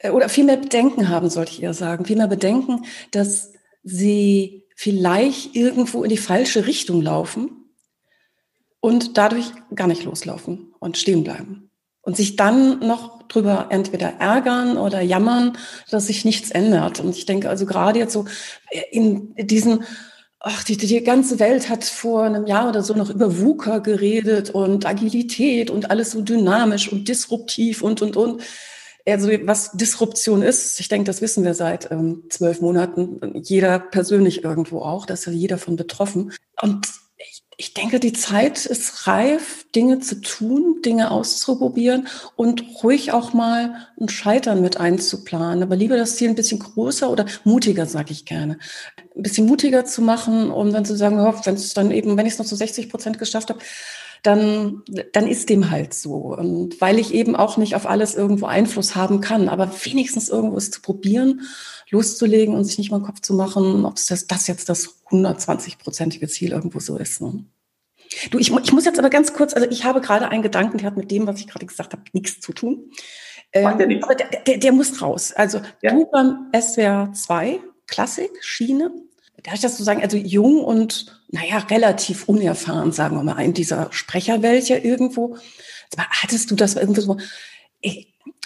äh, oder viel mehr Bedenken haben, sollte ich eher sagen, viel mehr Bedenken, dass sie vielleicht irgendwo in die falsche Richtung laufen und dadurch gar nicht loslaufen. und stehen bleiben. Und sich dann noch drüber entweder ärgern oder jammern, dass sich nichts ändert. Und ich denke also gerade jetzt so in diesen ach, die, die ganze Welt hat vor einem Jahr oder so noch über VUCA geredet und Agilität und alles so dynamisch und disruptiv und, und, und. Also was Disruption ist, ich denke, das wissen wir seit ähm, zwölf Monaten, jeder persönlich irgendwo auch, da ist ja jeder von betroffen. Und ich denke, die Zeit ist reif, Dinge zu tun, Dinge auszuprobieren und ruhig auch mal ein Scheitern mit einzuplanen. Aber lieber das Ziel ein bisschen größer oder mutiger, sage ich gerne. Ein bisschen mutiger zu machen, um dann zu sagen, wenn es dann eben, wenn ich es noch zu 60 Prozent geschafft habe, dann, dann ist dem halt so. Und weil ich eben auch nicht auf alles irgendwo Einfluss haben kann, aber wenigstens irgendwo es zu probieren loszulegen und sich nicht mal den Kopf zu machen, ob das, das jetzt das 120-prozentige Ziel irgendwo so ist. Ne? Du, ich, ich muss jetzt aber ganz kurz, also ich habe gerade einen Gedanken, der hat mit dem, was ich gerade gesagt habe, nichts zu tun. Ähm, aber der, der, der, muss raus. Also ja. du beim SWR 2 Klassik, Schiene, darf ich das so sagen, also jung und, naja, relativ unerfahren, sagen wir mal, in dieser Sprecherwelt ja irgendwo. Hattest du das irgendwo so,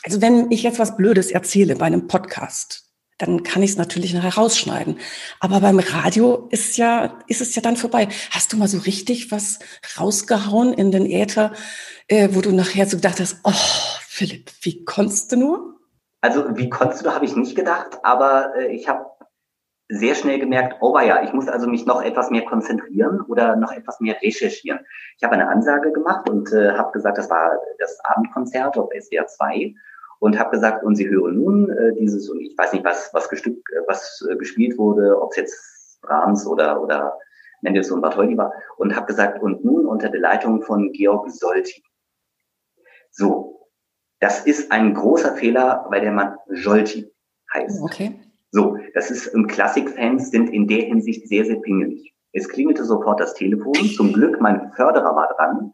also wenn ich jetzt was Blödes erzähle bei einem Podcast, dann kann ich es natürlich nachher rausschneiden. Aber beim Radio ist ja, ist es ja dann vorbei. Hast du mal so richtig was rausgehauen in den Äther, äh, wo du nachher so gedacht hast, oh, Philipp, wie konntest du nur?
Also wie konntest du, habe ich nicht gedacht, aber äh, ich habe sehr schnell gemerkt, oh ja, ich muss also mich noch etwas mehr konzentrieren oder noch etwas mehr recherchieren. Ich habe eine Ansage gemacht und äh, habe gesagt, das war das Abendkonzert auf SWR 2 und habe gesagt, und Sie hören nun äh, dieses, und ich weiß nicht, was, was, gestück, äh, was äh, gespielt wurde, ob es jetzt Brahms oder, oder Mendelssohn Bartholdy war, und habe gesagt, und nun unter der Leitung von Georg Solti. So, das ist ein großer Fehler, weil der Mann Jolti heißt.
Okay.
So, das ist, Klassikfans sind in der Hinsicht sehr, sehr pingelig. Es klingelte sofort das Telefon. Zum Glück, mein Förderer war dran.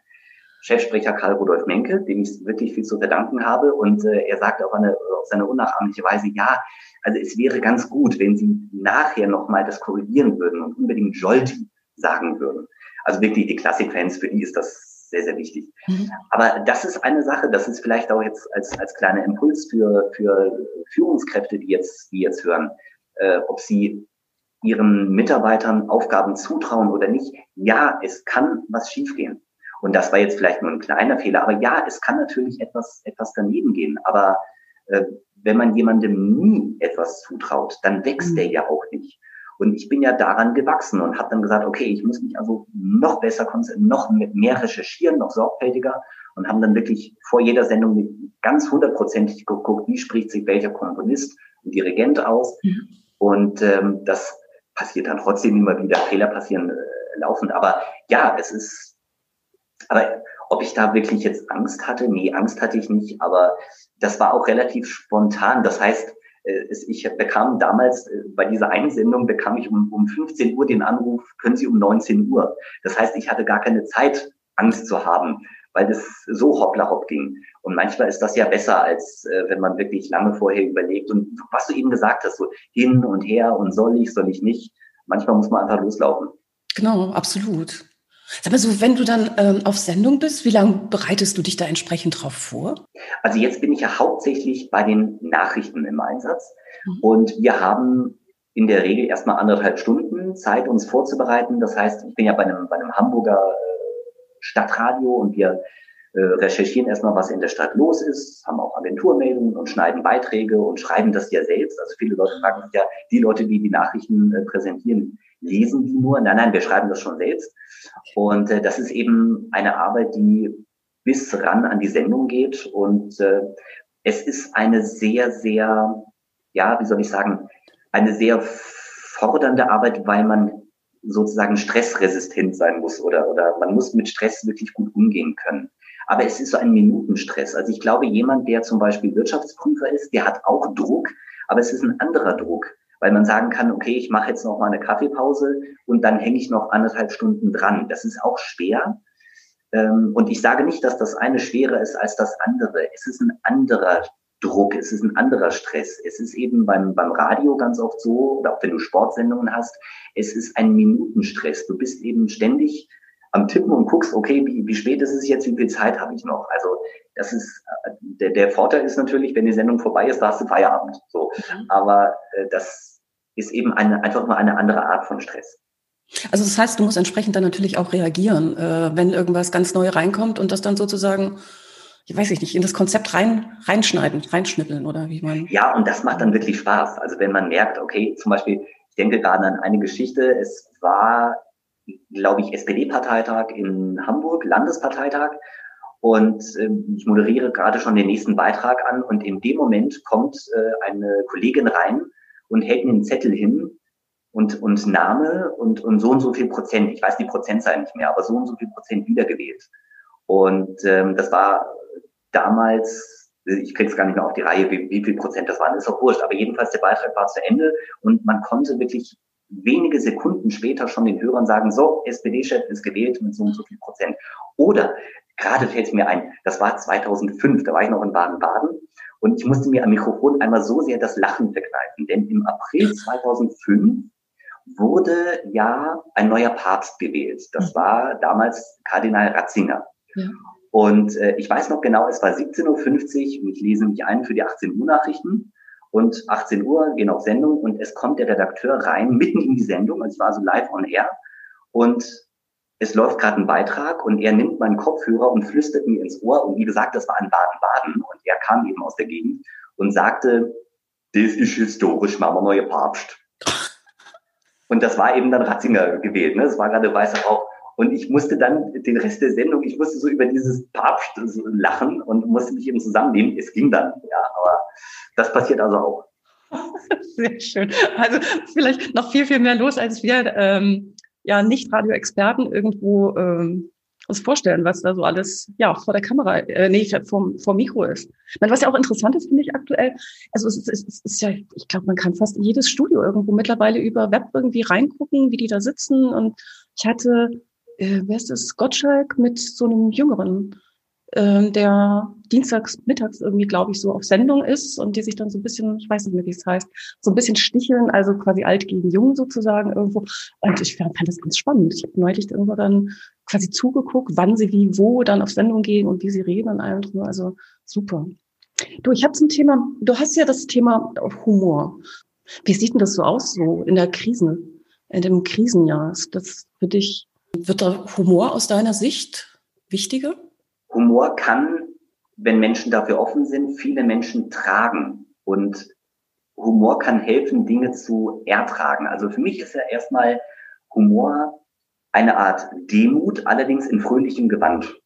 Chefsprecher Karl Rudolf Menke, dem ich wirklich viel zu verdanken habe. Und äh, er sagt auf, eine, auf seine unnachahmliche Weise, ja, also es wäre ganz gut, wenn Sie nachher nochmal das korrigieren würden und unbedingt Jolti sagen würden. Also wirklich die Klassikfans, für die ist das sehr, sehr wichtig. Mhm. Aber das ist eine Sache, das ist vielleicht auch jetzt als, als kleiner Impuls für, für Führungskräfte, die jetzt, die jetzt hören, äh, ob sie ihren Mitarbeitern Aufgaben zutrauen oder nicht. Ja, es kann was schiefgehen. Und das war jetzt vielleicht nur ein kleiner Fehler. Aber ja, es kann natürlich etwas, etwas daneben gehen. Aber äh, wenn man jemandem nie etwas zutraut, dann wächst mhm. der ja auch nicht. Und ich bin ja daran gewachsen und habe dann gesagt, okay, ich muss mich also noch besser konzentrieren, noch mehr recherchieren, noch sorgfältiger und haben dann wirklich vor jeder Sendung ganz hundertprozentig geguckt, wie spricht sich welcher Komponist und Dirigent aus. Mhm. Und ähm, das passiert dann trotzdem immer wieder, Fehler passieren äh, laufend. Aber ja, es ist aber ob ich da wirklich jetzt Angst hatte? Nee, Angst hatte ich nicht, aber das war auch relativ spontan. Das heißt, ich bekam damals äh, bei dieser Einsendung bekam ich um, um 15 Uhr den Anruf, können Sie um 19 Uhr. Das heißt, ich hatte gar keine Zeit, Angst zu haben, weil das so hoppla hopp ging. Und manchmal ist das ja besser, als äh, wenn man wirklich lange vorher überlegt. Und was du eben gesagt hast, so hin und her und soll ich, soll ich nicht. Manchmal muss man einfach loslaufen.
Genau, absolut. Sag mal so, wenn du dann ähm, auf Sendung bist, wie lange bereitest du dich da entsprechend drauf vor?
Also jetzt bin ich ja hauptsächlich bei den Nachrichten im Einsatz. Mhm. Und wir haben in der Regel erstmal anderthalb Stunden Zeit, uns vorzubereiten. Das heißt, ich bin ja bei einem, bei einem Hamburger äh, Stadtradio und wir äh, recherchieren erstmal, was in der Stadt los ist, haben auch Agenturmeldungen und schneiden Beiträge und schreiben das ja selbst. Also viele Leute fragen sich ja, die Leute, die die Nachrichten äh, präsentieren, lesen die nur? Nein, nein, wir schreiben das schon selbst. Und äh, das ist eben eine Arbeit, die bis ran an die Sendung geht. Und äh, es ist eine sehr, sehr, ja, wie soll ich sagen, eine sehr fordernde Arbeit, weil man sozusagen stressresistent sein muss oder, oder man muss mit Stress wirklich gut umgehen können. Aber es ist so ein Minutenstress. Also ich glaube, jemand, der zum Beispiel Wirtschaftsprüfer ist, der hat auch Druck, aber es ist ein anderer Druck weil man sagen kann, okay, ich mache jetzt noch mal eine Kaffeepause und dann hänge ich noch anderthalb Stunden dran. Das ist auch schwer. Ähm, und ich sage nicht, dass das eine schwerer ist als das andere. Es ist ein anderer Druck, es ist ein anderer Stress. Es ist eben beim, beim Radio ganz oft so, oder auch wenn du Sportsendungen hast, es ist ein Minutenstress. Du bist eben ständig am Tippen und guckst, okay, wie, wie spät ist es jetzt, wie viel Zeit habe ich noch? Also das ist der, der Vorteil ist natürlich, wenn die Sendung vorbei ist, da hast du Feierabend. So, mhm. aber äh, das ist eben eine, einfach mal eine andere Art von Stress.
Also das heißt, du musst entsprechend dann natürlich auch reagieren, äh, wenn irgendwas ganz neu reinkommt und das dann sozusagen, ich weiß nicht, in das Konzept rein, reinschneiden, reinschnippeln oder wie man.
Ja, und das macht dann wirklich Spaß. Also wenn man merkt, okay, zum Beispiel, ich denke gerade an eine Geschichte, es war, glaube ich, SPD-Parteitag in Hamburg, Landesparteitag. Und ähm, ich moderiere gerade schon den nächsten Beitrag an und in dem Moment kommt äh, eine Kollegin rein und hält einen Zettel hin und, und Name und, und so und so viel Prozent, ich weiß die Prozentzahl nicht mehr, aber so und so viel Prozent wiedergewählt. Und ähm, das war damals, ich kriege es gar nicht mehr auf die Reihe, wie, wie viel Prozent das waren, ist auch wurscht, aber jedenfalls der Beitrag war zu Ende und man konnte wirklich wenige Sekunden später schon den Hörern sagen, so, SPD-Chef ist gewählt mit so und so viel Prozent. Oder, gerade fällt es mir ein, das war 2005, da war ich noch in Baden-Baden und ich musste mir am Mikrofon einmal so sehr das Lachen verkneifen, denn im April 2005 wurde ja ein neuer Papst gewählt. Das mhm. war damals Kardinal Ratzinger. Ja. Und äh, ich weiß noch genau, es war 17.50 Uhr und ich lese mich ein für die 18 Uhr Nachrichten. Und 18 Uhr gehen auf Sendung und es kommt der Redakteur rein, mitten in die Sendung, also es war so live on air. Und es läuft gerade ein Beitrag und er nimmt meinen Kopfhörer und flüstert mir ins Ohr. Und wie gesagt, das war in Baden-Baden und er kam eben aus der Gegend und sagte, das ist historisch, machen wir neue Papst. Und das war eben dann Ratzinger gewählt. Ne? Das war gerade Weißer Rauch. Und ich musste dann den Rest der Sendung, ich musste so über dieses Papst lachen und musste mich eben zusammennehmen. Es ging dann, ja, aber das passiert also auch.
Sehr schön. Also vielleicht noch viel, viel mehr los, als wir ähm, ja nicht Radioexperten irgendwo ähm, uns vorstellen, was da so alles ja vor der Kamera, äh, nee, vom, vom Mikro ist. Meine, was ja auch interessant ist, finde ich aktuell, also es ist, es ist ja, ich glaube, man kann fast in jedes Studio irgendwo mittlerweile über Web irgendwie reingucken, wie die da sitzen. Und ich hatte, äh, wer ist das, Gottschalk mit so einem Jüngeren äh, der dienstags mittags irgendwie, glaube ich, so auf Sendung ist und die sich dann so ein bisschen, ich weiß nicht mehr, wie es heißt, so ein bisschen sticheln, also quasi alt gegen jung sozusagen irgendwo. Und ich fand, das ganz spannend. Ich habe neulich irgendwo dann quasi zugeguckt, wann sie wie wo dann auf Sendung gehen und wie sie reden und allem drin. Also super. Du, ich habe zum Thema, du hast ja das Thema Humor. Wie sieht denn das so aus, so in der Krise, in dem Krisenjahr? Ist das für dich, wird der Humor aus deiner Sicht wichtiger?
Humor kann, wenn Menschen dafür offen sind, viele Menschen tragen. Und Humor kann helfen, Dinge zu ertragen. Also für mich ist ja erstmal Humor eine Art Demut, allerdings in fröhlichem Gewand.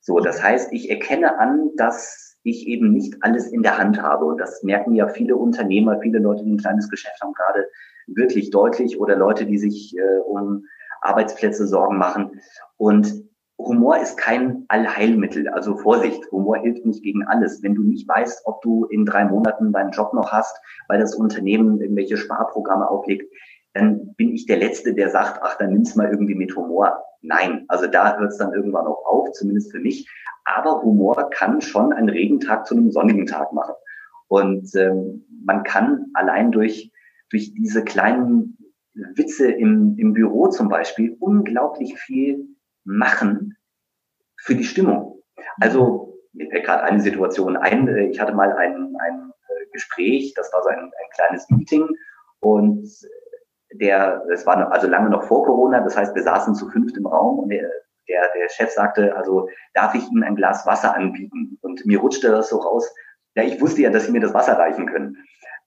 So, das heißt, ich erkenne an, dass ich eben nicht alles in der Hand habe. Und das merken ja viele Unternehmer, viele Leute, die ein kleines Geschäft haben, gerade wirklich deutlich oder Leute, die sich äh, um Arbeitsplätze Sorgen machen. Und Humor ist kein Allheilmittel. Also Vorsicht, Humor hilft nicht gegen alles. Wenn du nicht weißt, ob du in drei Monaten deinen Job noch hast, weil das Unternehmen irgendwelche Sparprogramme auflegt, dann bin ich der Letzte, der sagt, ach, dann nimm's mal irgendwie mit Humor. Nein, also da hört es dann irgendwann auch auf, zumindest für mich. Aber Humor kann schon einen Regentag zu einem sonnigen Tag machen. Und ähm, man kann allein durch, durch diese kleinen Witze im, im Büro zum Beispiel unglaublich viel machen für die Stimmung. Also mir fällt gerade eine Situation ein. Äh, ich hatte mal ein, ein äh, Gespräch, das war so ein, ein kleines Meeting und der, es war also lange noch vor Corona, das heißt, wir saßen zu fünft im Raum und der, der, der Chef sagte, also darf ich Ihnen ein Glas Wasser anbieten? Und mir rutschte das so raus, ja, ich wusste ja, dass Sie mir das Wasser reichen können.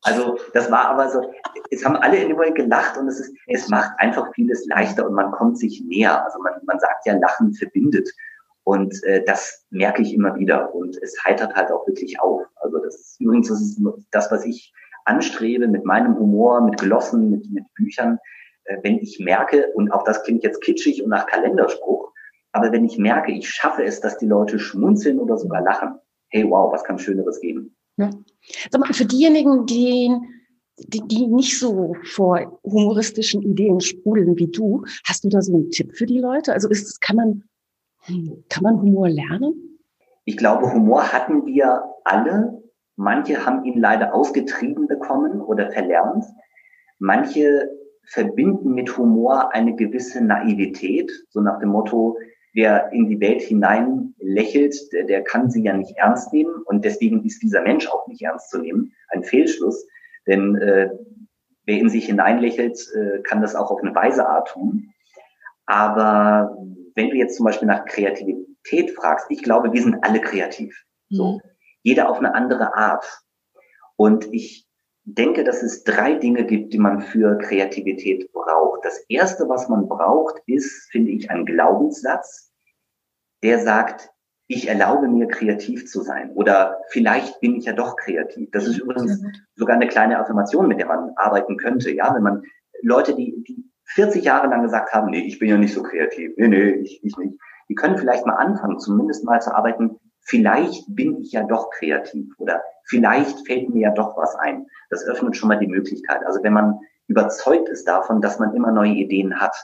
Also das war aber so, es haben alle in dem Moment gelacht und es ist, es macht einfach vieles leichter und man kommt sich näher. Also man, man sagt ja, Lachen verbindet. Und äh, das merke ich immer wieder und es heitert halt auch wirklich auf. Also das ist übrigens das, ist das was ich anstrebe mit meinem Humor, mit Glossen, mit, mit Büchern. Äh, wenn ich merke, und auch das klingt jetzt kitschig und nach Kalenderspruch, aber wenn ich merke, ich schaffe es, dass die Leute schmunzeln oder sogar lachen, hey wow, was kann Schöneres geben?
Ja. Sag mal, für diejenigen, die, die, die nicht so vor humoristischen Ideen sprudeln wie du, hast du da so einen Tipp für die Leute? Also ist, kann man, kann man Humor lernen?
Ich glaube, Humor hatten wir alle. Manche haben ihn leider ausgetrieben bekommen oder verlernt. Manche verbinden mit Humor eine gewisse Naivität, so nach dem Motto, wer in die Welt hinein lächelt, der, der kann sie ja nicht ernst nehmen und deswegen ist dieser Mensch auch nicht ernst zu nehmen. Ein Fehlschluss, denn äh, wer in sich hineinlächelt, äh, kann das auch auf eine weise Art tun. Aber wenn du jetzt zum Beispiel nach Kreativität fragst, ich glaube, wir sind alle kreativ. So. Mhm. Jeder auf eine andere Art. Und ich denke, dass es drei Dinge gibt, die man für Kreativität braucht. Das erste, was man braucht, ist, finde ich, ein Glaubenssatz, der sagt, ich erlaube mir kreativ zu sein oder vielleicht bin ich ja doch kreativ. Das ist übrigens sogar eine kleine Affirmation, mit der man arbeiten könnte. Ja, wenn man Leute, die, die 40 Jahre lang gesagt haben, nee, ich bin ja nicht so kreativ, nee, nee, ich, ich nicht, die können vielleicht mal anfangen, zumindest mal zu arbeiten, vielleicht bin ich ja doch kreativ oder vielleicht fällt mir ja doch was ein. Das öffnet schon mal die Möglichkeit. Also wenn man überzeugt ist davon, dass man immer neue Ideen hat,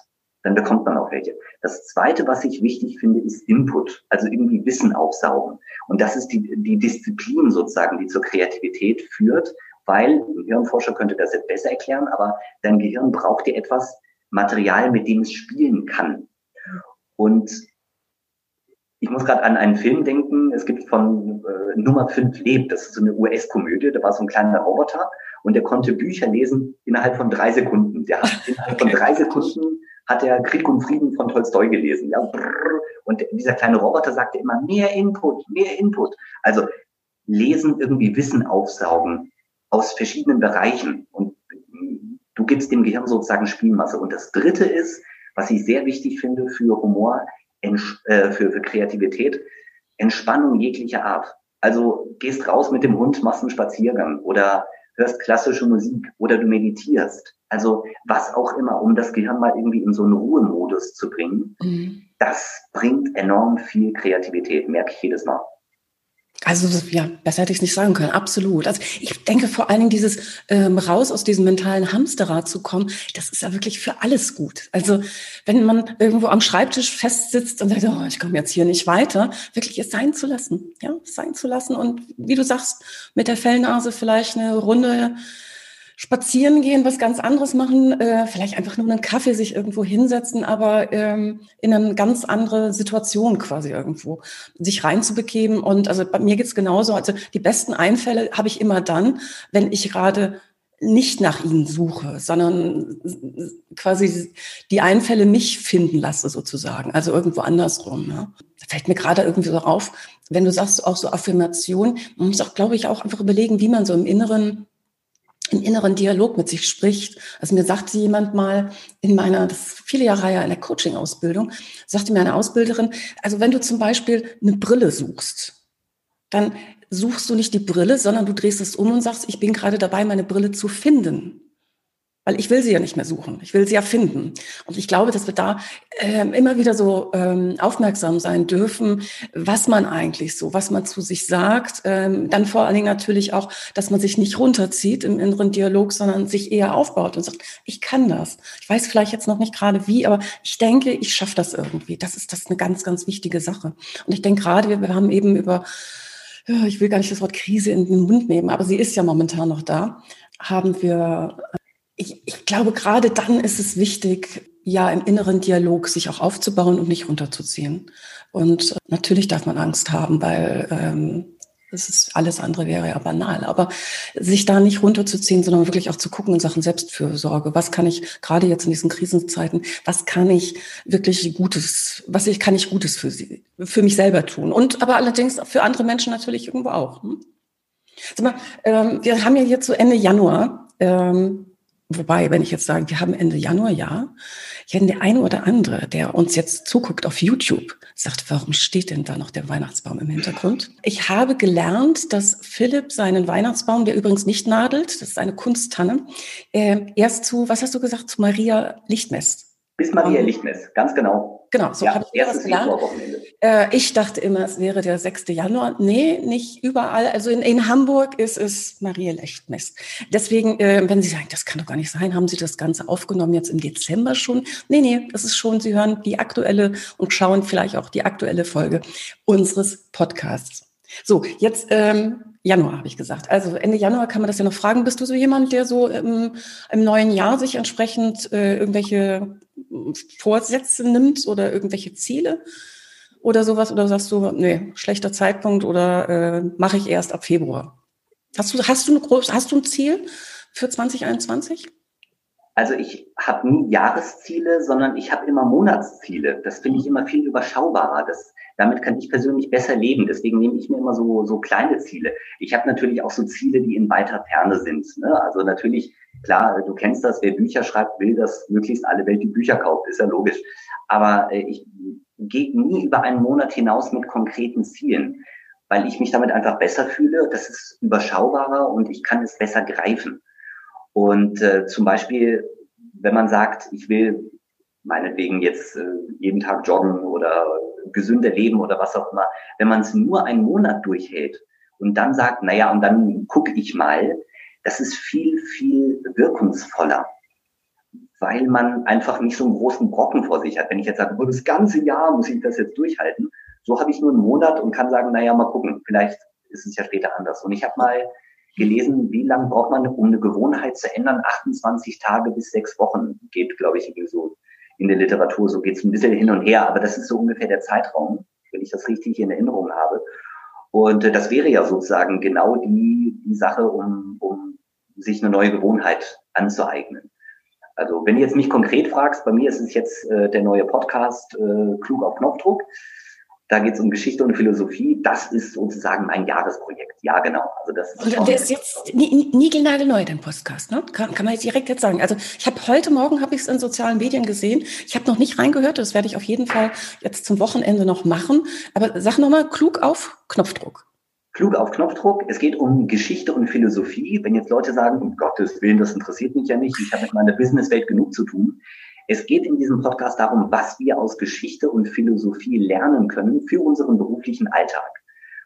dann bekommt man auch welche. Das Zweite, was ich wichtig finde, ist Input, also irgendwie Wissen aufsaugen. Und das ist die, die Disziplin sozusagen, die zur Kreativität führt, weil, ein Hirnforscher könnte das jetzt besser erklären, aber dein Gehirn braucht dir etwas Material, mit dem es spielen kann. Und ich muss gerade an einen Film denken. Es gibt von äh, Nummer 5 lebt. Das ist so eine US-Komödie. Da war so ein kleiner Roboter und der konnte Bücher lesen innerhalb von drei Sekunden. Der hat innerhalb okay. von drei Sekunden hat er Krieg und Frieden von Tolstoi gelesen. Ja, brrr. und dieser kleine Roboter sagte immer mehr Input, mehr Input. Also lesen, irgendwie Wissen aufsaugen aus verschiedenen Bereichen und du gibst dem Gehirn sozusagen Spielmasse. Und das Dritte ist, was ich sehr wichtig finde für Humor, äh, für, für Kreativität, Entspannung jeglicher Art. Also gehst raus mit dem Hund, machst einen Spaziergang oder hörst klassische Musik oder du meditierst. Also was auch immer, um das Gehirn mal irgendwie in so einen Ruhemodus zu bringen, mhm. das bringt enorm viel Kreativität, merke ich jedes Mal.
Also ja, besser hätte ich es nicht sagen können. Absolut. Also ich denke vor allen Dingen dieses ähm, raus aus diesem mentalen Hamsterrad zu kommen, das ist ja wirklich für alles gut. Also wenn man irgendwo am Schreibtisch festsitzt und sagt, oh, ich komme jetzt hier nicht weiter, wirklich es sein zu lassen, ja, sein zu lassen und wie du sagst, mit der Fellnase vielleicht eine Runde spazieren gehen, was ganz anderes machen, äh, vielleicht einfach nur einen Kaffee sich irgendwo hinsetzen, aber ähm, in eine ganz andere Situation quasi irgendwo sich reinzubegeben. Und also bei mir geht's genauso. Also die besten Einfälle habe ich immer dann, wenn ich gerade nicht nach ihnen suche, sondern quasi die Einfälle mich finden lasse sozusagen, also irgendwo andersrum. Ne? Da fällt mir gerade irgendwie so auf, wenn du sagst auch so Affirmation, man muss auch, glaube ich, auch einfach überlegen, wie man so im Inneren im inneren Dialog mit sich spricht. Also mir sagte jemand mal in meiner, das ist viele Jahre her in der Coaching-Ausbildung, sagte mir eine Ausbilderin, also wenn du zum Beispiel eine Brille suchst, dann suchst du nicht die Brille, sondern du drehst es um und sagst, ich bin gerade dabei, meine Brille zu finden. Weil ich will sie ja nicht mehr suchen. Ich will sie ja finden. Und ich glaube, dass wir da äh, immer wieder so ähm, aufmerksam sein dürfen, was man eigentlich so, was man zu sich sagt. Ähm, dann vor allen Dingen natürlich auch, dass man sich nicht runterzieht im inneren Dialog, sondern sich eher aufbaut und sagt, ich kann das. Ich weiß vielleicht jetzt noch nicht gerade wie, aber ich denke, ich schaffe das irgendwie. Das ist das ist eine ganz, ganz wichtige Sache. Und ich denke gerade, wir, wir haben eben über ich will gar nicht das Wort Krise in den Mund nehmen, aber sie ist ja momentan noch da, haben wir ich, ich glaube, gerade dann ist es wichtig, ja, im inneren Dialog sich auch aufzubauen und nicht runterzuziehen. Und äh, natürlich darf man Angst haben, weil ähm, das ist alles andere wäre ja banal. Aber sich da nicht runterzuziehen, sondern wirklich auch zu gucken in Sachen Selbstfürsorge. Was kann ich gerade jetzt in diesen Krisenzeiten, was kann ich wirklich Gutes, was ich, kann ich Gutes für sie, für mich selber tun? Und aber allerdings für andere Menschen natürlich irgendwo auch. Hm? Sag mal, ähm, wir haben ja jetzt so Ende Januar. Ähm, Wobei, wenn ich jetzt sage, wir haben Ende Januar, ja, ja, der eine oder andere, der uns jetzt zuguckt auf YouTube, sagt, warum steht denn da noch der Weihnachtsbaum im Hintergrund? Ich habe gelernt, dass Philipp seinen Weihnachtsbaum, der übrigens nicht nadelt, das ist eine Kunsttanne, äh, erst zu, was hast du gesagt, zu Maria Lichtmess.
Bis Maria Lichtmess, ganz genau.
Genau, so ja, habe ich das gelernt. Äh, ich dachte immer, es wäre der 6. Januar. Nee, nicht überall. Also in, in Hamburg ist es Maria Lechtmess. Deswegen, äh, wenn Sie sagen, das kann doch gar nicht sein, haben Sie das Ganze aufgenommen jetzt im Dezember schon? Nee, nee, das ist schon, Sie hören die aktuelle und schauen vielleicht auch die aktuelle Folge unseres Podcasts. So, jetzt ähm, Januar habe ich gesagt. Also Ende Januar kann man das ja noch fragen. Bist du so jemand, der so im, im neuen Jahr sich entsprechend äh, irgendwelche Vorsätze nimmt oder irgendwelche Ziele oder sowas? Oder sagst du, nee, schlechter Zeitpunkt oder äh, mache ich erst ab Februar? Hast du, hast du, eine hast du ein Ziel für 2021?
Also ich habe nie Jahresziele, sondern ich habe immer Monatsziele. Das finde ich immer viel überschaubarer. Das, damit kann ich persönlich besser leben. Deswegen nehme ich mir immer so, so kleine Ziele. Ich habe natürlich auch so Ziele, die in weiter Ferne sind. Ne? Also natürlich, klar, du kennst das, wer Bücher schreibt, will, dass möglichst alle Welt die Bücher kauft, ist ja logisch. Aber äh, ich gehe nie über einen Monat hinaus mit konkreten Zielen, weil ich mich damit einfach besser fühle. Das ist überschaubarer und ich kann es besser greifen. Und äh, zum Beispiel, wenn man sagt, ich will meinetwegen jetzt äh, jeden Tag joggen oder gesünder leben oder was auch immer, wenn man es nur einen Monat durchhält und dann sagt, naja, und dann gucke ich mal, das ist viel, viel wirkungsvoller, weil man einfach nicht so einen großen Brocken vor sich hat. Wenn ich jetzt sage, oh, das ganze Jahr muss ich das jetzt durchhalten, so habe ich nur einen Monat und kann sagen, naja, mal gucken, vielleicht ist es ja später anders. Und ich habe mal gelesen, wie lange braucht man, um eine Gewohnheit zu ändern? 28 Tage bis sechs Wochen geht, glaube ich, so in der Literatur. So geht es ein bisschen hin und her, aber das ist so ungefähr der Zeitraum, wenn ich das richtig in Erinnerung habe. Und äh, das wäre ja sozusagen genau die, die Sache, um, um sich eine neue Gewohnheit anzueignen. Also wenn du jetzt mich konkret fragst, bei mir ist es jetzt äh, der neue Podcast äh, Klug auf Knopfdruck. Da geht es um Geschichte und Philosophie. Das ist sozusagen mein Jahresprojekt. Ja, genau.
Also das ist und der ist jetzt niegelnagelneu, dein Podcast, ne? Kann, kann man jetzt direkt jetzt sagen. Also ich habe heute Morgen habe ich es in sozialen Medien gesehen. Ich habe noch nicht reingehört. Das werde ich auf jeden Fall jetzt zum Wochenende noch machen. Aber sag nochmal, klug auf Knopfdruck.
Klug auf Knopfdruck. Es geht um Geschichte und Philosophie. Wenn jetzt Leute sagen, um Gottes Willen, das interessiert mich ja nicht, ich habe mit meiner Businesswelt genug zu tun. Es geht in diesem Podcast darum, was wir aus Geschichte und Philosophie lernen können für unseren beruflichen Alltag.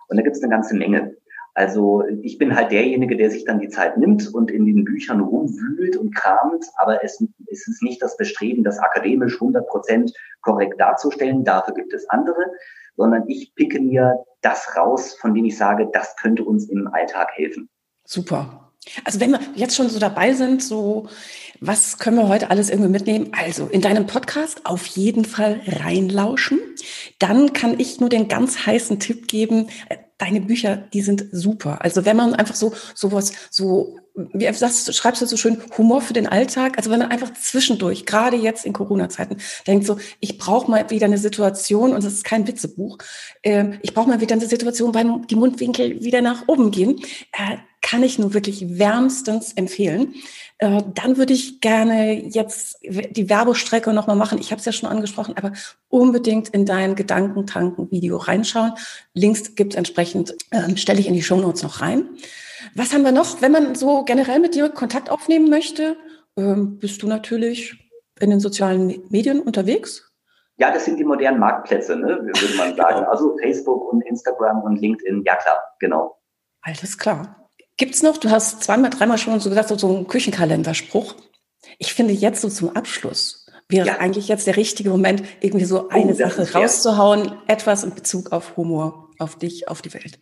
Und da gibt es eine ganze Menge. Also ich bin halt derjenige, der sich dann die Zeit nimmt und in den Büchern rumwühlt und kramt, aber es, es ist nicht das Bestreben, das akademisch 100 Prozent korrekt darzustellen. Dafür gibt es andere, sondern ich picke mir das raus, von dem ich sage, das könnte uns im Alltag helfen.
Super. Also wenn wir jetzt schon so dabei sind, so was können wir heute alles irgendwie mitnehmen? Also in deinem Podcast auf jeden Fall reinlauschen. Dann kann ich nur den ganz heißen Tipp geben. Äh, deine Bücher, die sind super. Also wenn man einfach so sowas so wie sagst, schreibst du so schön, Humor für den Alltag. Also wenn man einfach zwischendurch, gerade jetzt in Corona-Zeiten, denkt so, ich brauche mal wieder eine Situation, und das ist kein Witzebuch, äh, ich brauche mal wieder eine Situation, weil die Mundwinkel wieder nach oben gehen, äh, kann ich nur wirklich wärmstens empfehlen. Äh, dann würde ich gerne jetzt die Werbestrecke nochmal machen. Ich habe es ja schon angesprochen, aber unbedingt in dein Gedankentanken-Video reinschauen. Links gibt es entsprechend, ähm, stelle ich in die Shownotes noch rein. Was haben wir noch? Wenn man so generell mit dir Kontakt aufnehmen möchte, ähm, bist du natürlich in den sozialen Medien unterwegs?
Ja, das sind die modernen Marktplätze, ne, würde man sagen. Also Facebook und Instagram und LinkedIn, ja klar, genau.
Alles klar. Gibt's noch, du hast zweimal, dreimal schon so gesagt, so einen Küchenkalenderspruch. Ich finde jetzt so zum Abschluss wäre ja. eigentlich jetzt der richtige Moment, irgendwie so eine oh, Sache rauszuhauen, etwas in Bezug auf Humor, auf dich, auf die Welt.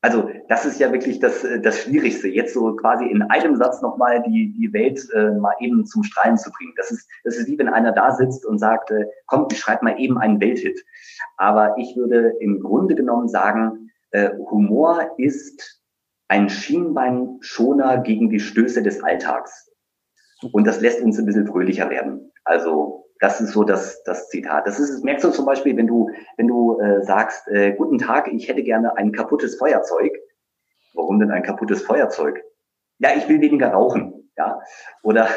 Also das ist ja wirklich das, äh, das Schwierigste, jetzt so quasi in einem Satz nochmal die, die Welt äh, mal eben zum Strahlen zu bringen. Das ist, das ist wie wenn einer da sitzt und sagt, äh, komm, ich schreibe mal eben einen Welthit. Aber ich würde im Grunde genommen sagen, äh, Humor ist ein Schienbeinschoner gegen die Stöße des Alltags. Und das lässt uns ein bisschen fröhlicher werden. Also das ist so das, das Zitat. Das ist, merkst du zum Beispiel, wenn du, wenn du äh, sagst, äh, guten Tag, ich hätte gerne ein kaputtes Feuerzeug. Warum denn ein kaputtes Feuerzeug? Ja, ich will weniger rauchen. Ja. Oder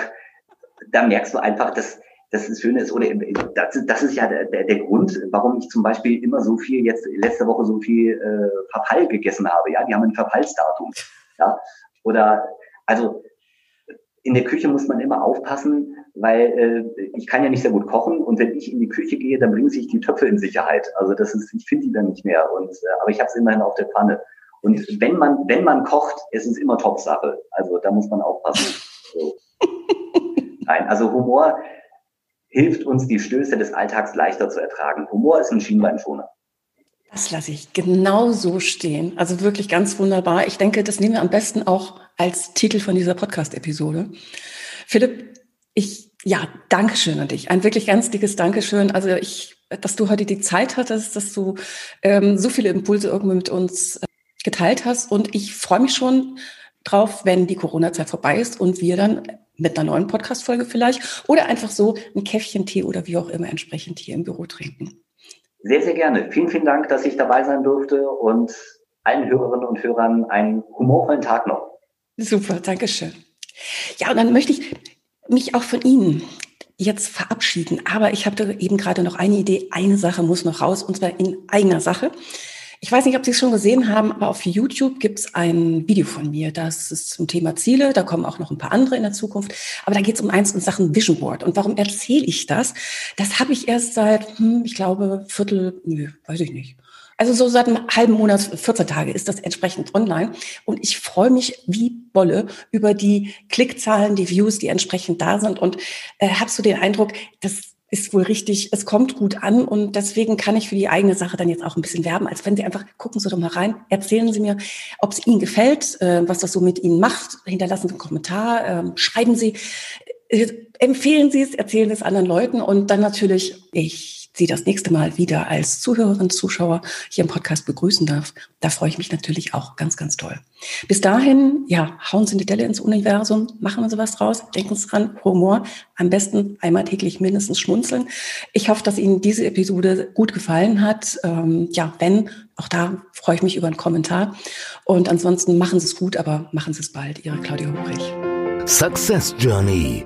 da merkst du einfach, dass, das Schöne ist, oder das, das ist ja der, der Grund, warum ich zum Beispiel immer so viel jetzt letzte Woche so viel äh, Verfall gegessen habe. Ja, die haben ein Verfallsdatum. Ja. Oder also in der Küche muss man immer aufpassen, weil äh, ich kann ja nicht sehr gut kochen und wenn ich in die Küche gehe, dann bringen sich die Töpfe in Sicherheit. Also das ist, ich finde die dann nicht mehr. Und äh, aber ich habe es immerhin auf der Pfanne. Und wenn man wenn man kocht, ist es immer Top-Sache. Also da muss man aufpassen. So. Nein, also Humor hilft uns, die Stöße des Alltags leichter zu ertragen. Humor ist ein Schienbeinschoner.
Das lasse ich genau so stehen. Also wirklich ganz wunderbar. Ich denke, das nehmen wir am besten auch als Titel von dieser Podcast-Episode. Philipp, ich, ja, Dankeschön an dich. Ein wirklich ganz dickes Dankeschön. Also ich, dass du heute die Zeit hattest, dass du ähm, so viele Impulse irgendwie mit uns äh, geteilt hast. Und ich freue mich schon drauf, wenn die Corona-Zeit vorbei ist und wir dann mit einer neuen Podcast-Folge vielleicht oder einfach so ein Käffchen Tee oder wie auch immer entsprechend hier im Büro trinken.
Sehr, sehr gerne. Vielen, vielen Dank, dass ich dabei sein durfte und allen Hörerinnen und Hörern einen humorvollen Tag noch.
Super, danke schön. Ja, und dann möchte ich mich auch von Ihnen jetzt verabschieden. Aber ich habe eben gerade noch eine Idee. Eine Sache muss noch raus, und zwar in eigener Sache. Ich weiß nicht, ob Sie es schon gesehen haben, aber auf YouTube gibt es ein Video von mir. Das ist zum Thema Ziele. Da kommen auch noch ein paar andere in der Zukunft. Aber da geht es um eins in Sachen Vision Board. Und warum erzähle ich das? Das habe ich erst seit, hm, ich glaube, Viertel, nö, weiß ich nicht. Also so seit einem halben Monat, 14 Tage ist das entsprechend online. Und ich freue mich wie Bolle über die Klickzahlen, die Views, die entsprechend da sind. Und äh, habe so den Eindruck, dass ist wohl richtig, es kommt gut an und deswegen kann ich für die eigene Sache dann jetzt auch ein bisschen werben, als wenn Sie einfach, gucken Sie doch mal rein, erzählen Sie mir, ob es Ihnen gefällt, äh, was das so mit Ihnen macht, hinterlassen Sie einen Kommentar, äh, schreiben Sie, äh, empfehlen Sie es, erzählen es anderen Leuten und dann natürlich ich Sie das nächste Mal wieder als Zuhörerin, Zuschauer hier im Podcast begrüßen darf. Da freue ich mich natürlich auch ganz, ganz toll. Bis dahin, ja, hauen Sie eine Delle ins Universum, machen Sie was draus, denken Sie dran, Humor, am besten einmal täglich mindestens schmunzeln. Ich hoffe, dass Ihnen diese Episode gut gefallen hat. Ähm, ja, wenn, auch da freue ich mich über einen Kommentar. Und ansonsten machen Sie es gut, aber machen Sie es bald. Ihre Claudia Hubrich.
Success Journey